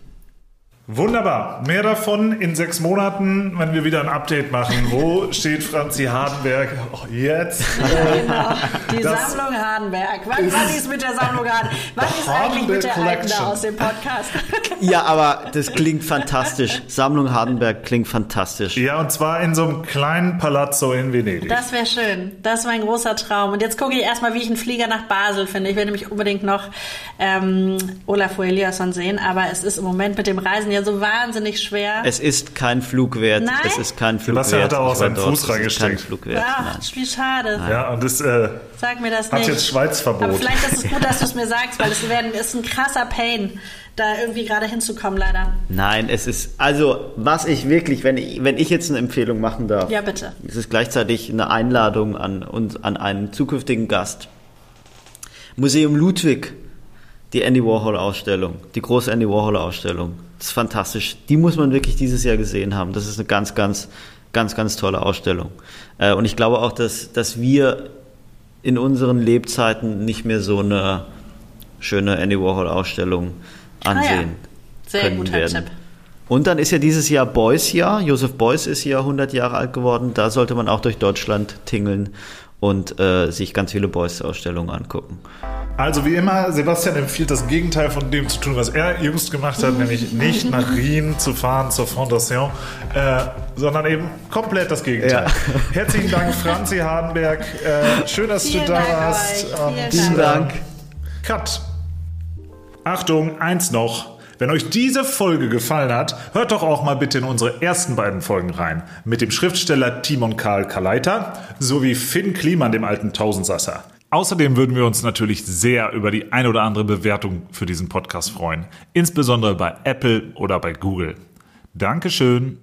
Wunderbar. Mehr davon in sechs Monaten, wenn wir wieder ein Update machen. Wo steht Franzi Hardenberg oh, jetzt? Genau. Die das Sammlung Hardenberg. Was, was ist mit der Sammlung Hardenberg? Was ist eigentlich mit der Alten aus dem Podcast? Ja, aber das klingt fantastisch. Sammlung Hardenberg klingt fantastisch. Ja, und zwar in so einem kleinen Palazzo in Venedig. Das wäre schön. Das ist mein großer Traum. Und jetzt gucke ich erstmal, wie ich einen Flieger nach Basel finde. Ich will nämlich unbedingt noch ähm, Olafur Eliasson sehen, aber es ist im Moment mit dem Reisen ja so wahnsinnig schwer. Es ist kein Flug wert. Nein? Es ist kein Flug Sebastian wert. hat auch Ich war seinen. Fuß Es ist kein reingesteckt. Flug wert. Ach, Nein. wie schade. Ja, und das äh, Sag mir das hat nicht. jetzt Schweizverbot. Aber vielleicht ist es gut, dass du es mir sagst, weil es werden, ist ein krasser Pain, da irgendwie gerade hinzukommen, leider. Nein, es ist, also, was ich wirklich, wenn ich, wenn ich jetzt eine Empfehlung machen darf, Ja, bitte. es ist gleichzeitig eine Einladung an uns, an einen zukünftigen Gast. Museum Ludwig, die Andy Warhol Ausstellung, die große Andy Warhol Ausstellung. Das ist fantastisch. Die muss man wirklich dieses Jahr gesehen haben. Das ist eine ganz, ganz, ganz, ganz tolle Ausstellung. Äh, Und ich glaube auch, dass, dass wir in unseren Lebzeiten nicht mehr so eine schöne Andy Warhol Ausstellung ansehen Sehr können guter werden. Tipp. Und dann ist ja dieses Jahr Beuys Jahr. Josef Beuys ist ja 100 Jahre alt geworden. Da sollte man auch durch Deutschland tingeln und äh, sich ganz viele Beuys-Ausstellungen angucken. Also wie immer, Sebastian empfiehlt das Gegenteil von dem zu tun, was er jüngst gemacht hat, nämlich nicht nach Rien zu fahren zur Fondation, äh, sondern eben komplett das Gegenteil. Ja. Herzlichen Dank, Franzi Hardenberg. Äh, schön, dass Vielen du da Dank warst. euch. Vielen Und, Vielen äh, Dank. Cut. Achtung, eins noch. Wenn euch diese Folge gefallen hat, hört doch auch mal bitte in unsere ersten beiden Folgen rein. Mit dem Schriftsteller Timon Karl Kaleiter sowie Finn Kliman, dem alten Tausendsasser. Außerdem würden wir uns natürlich sehr über die ein oder andere Bewertung für diesen Podcast freuen. Insbesondere bei Apple oder bei Google. Dankeschön.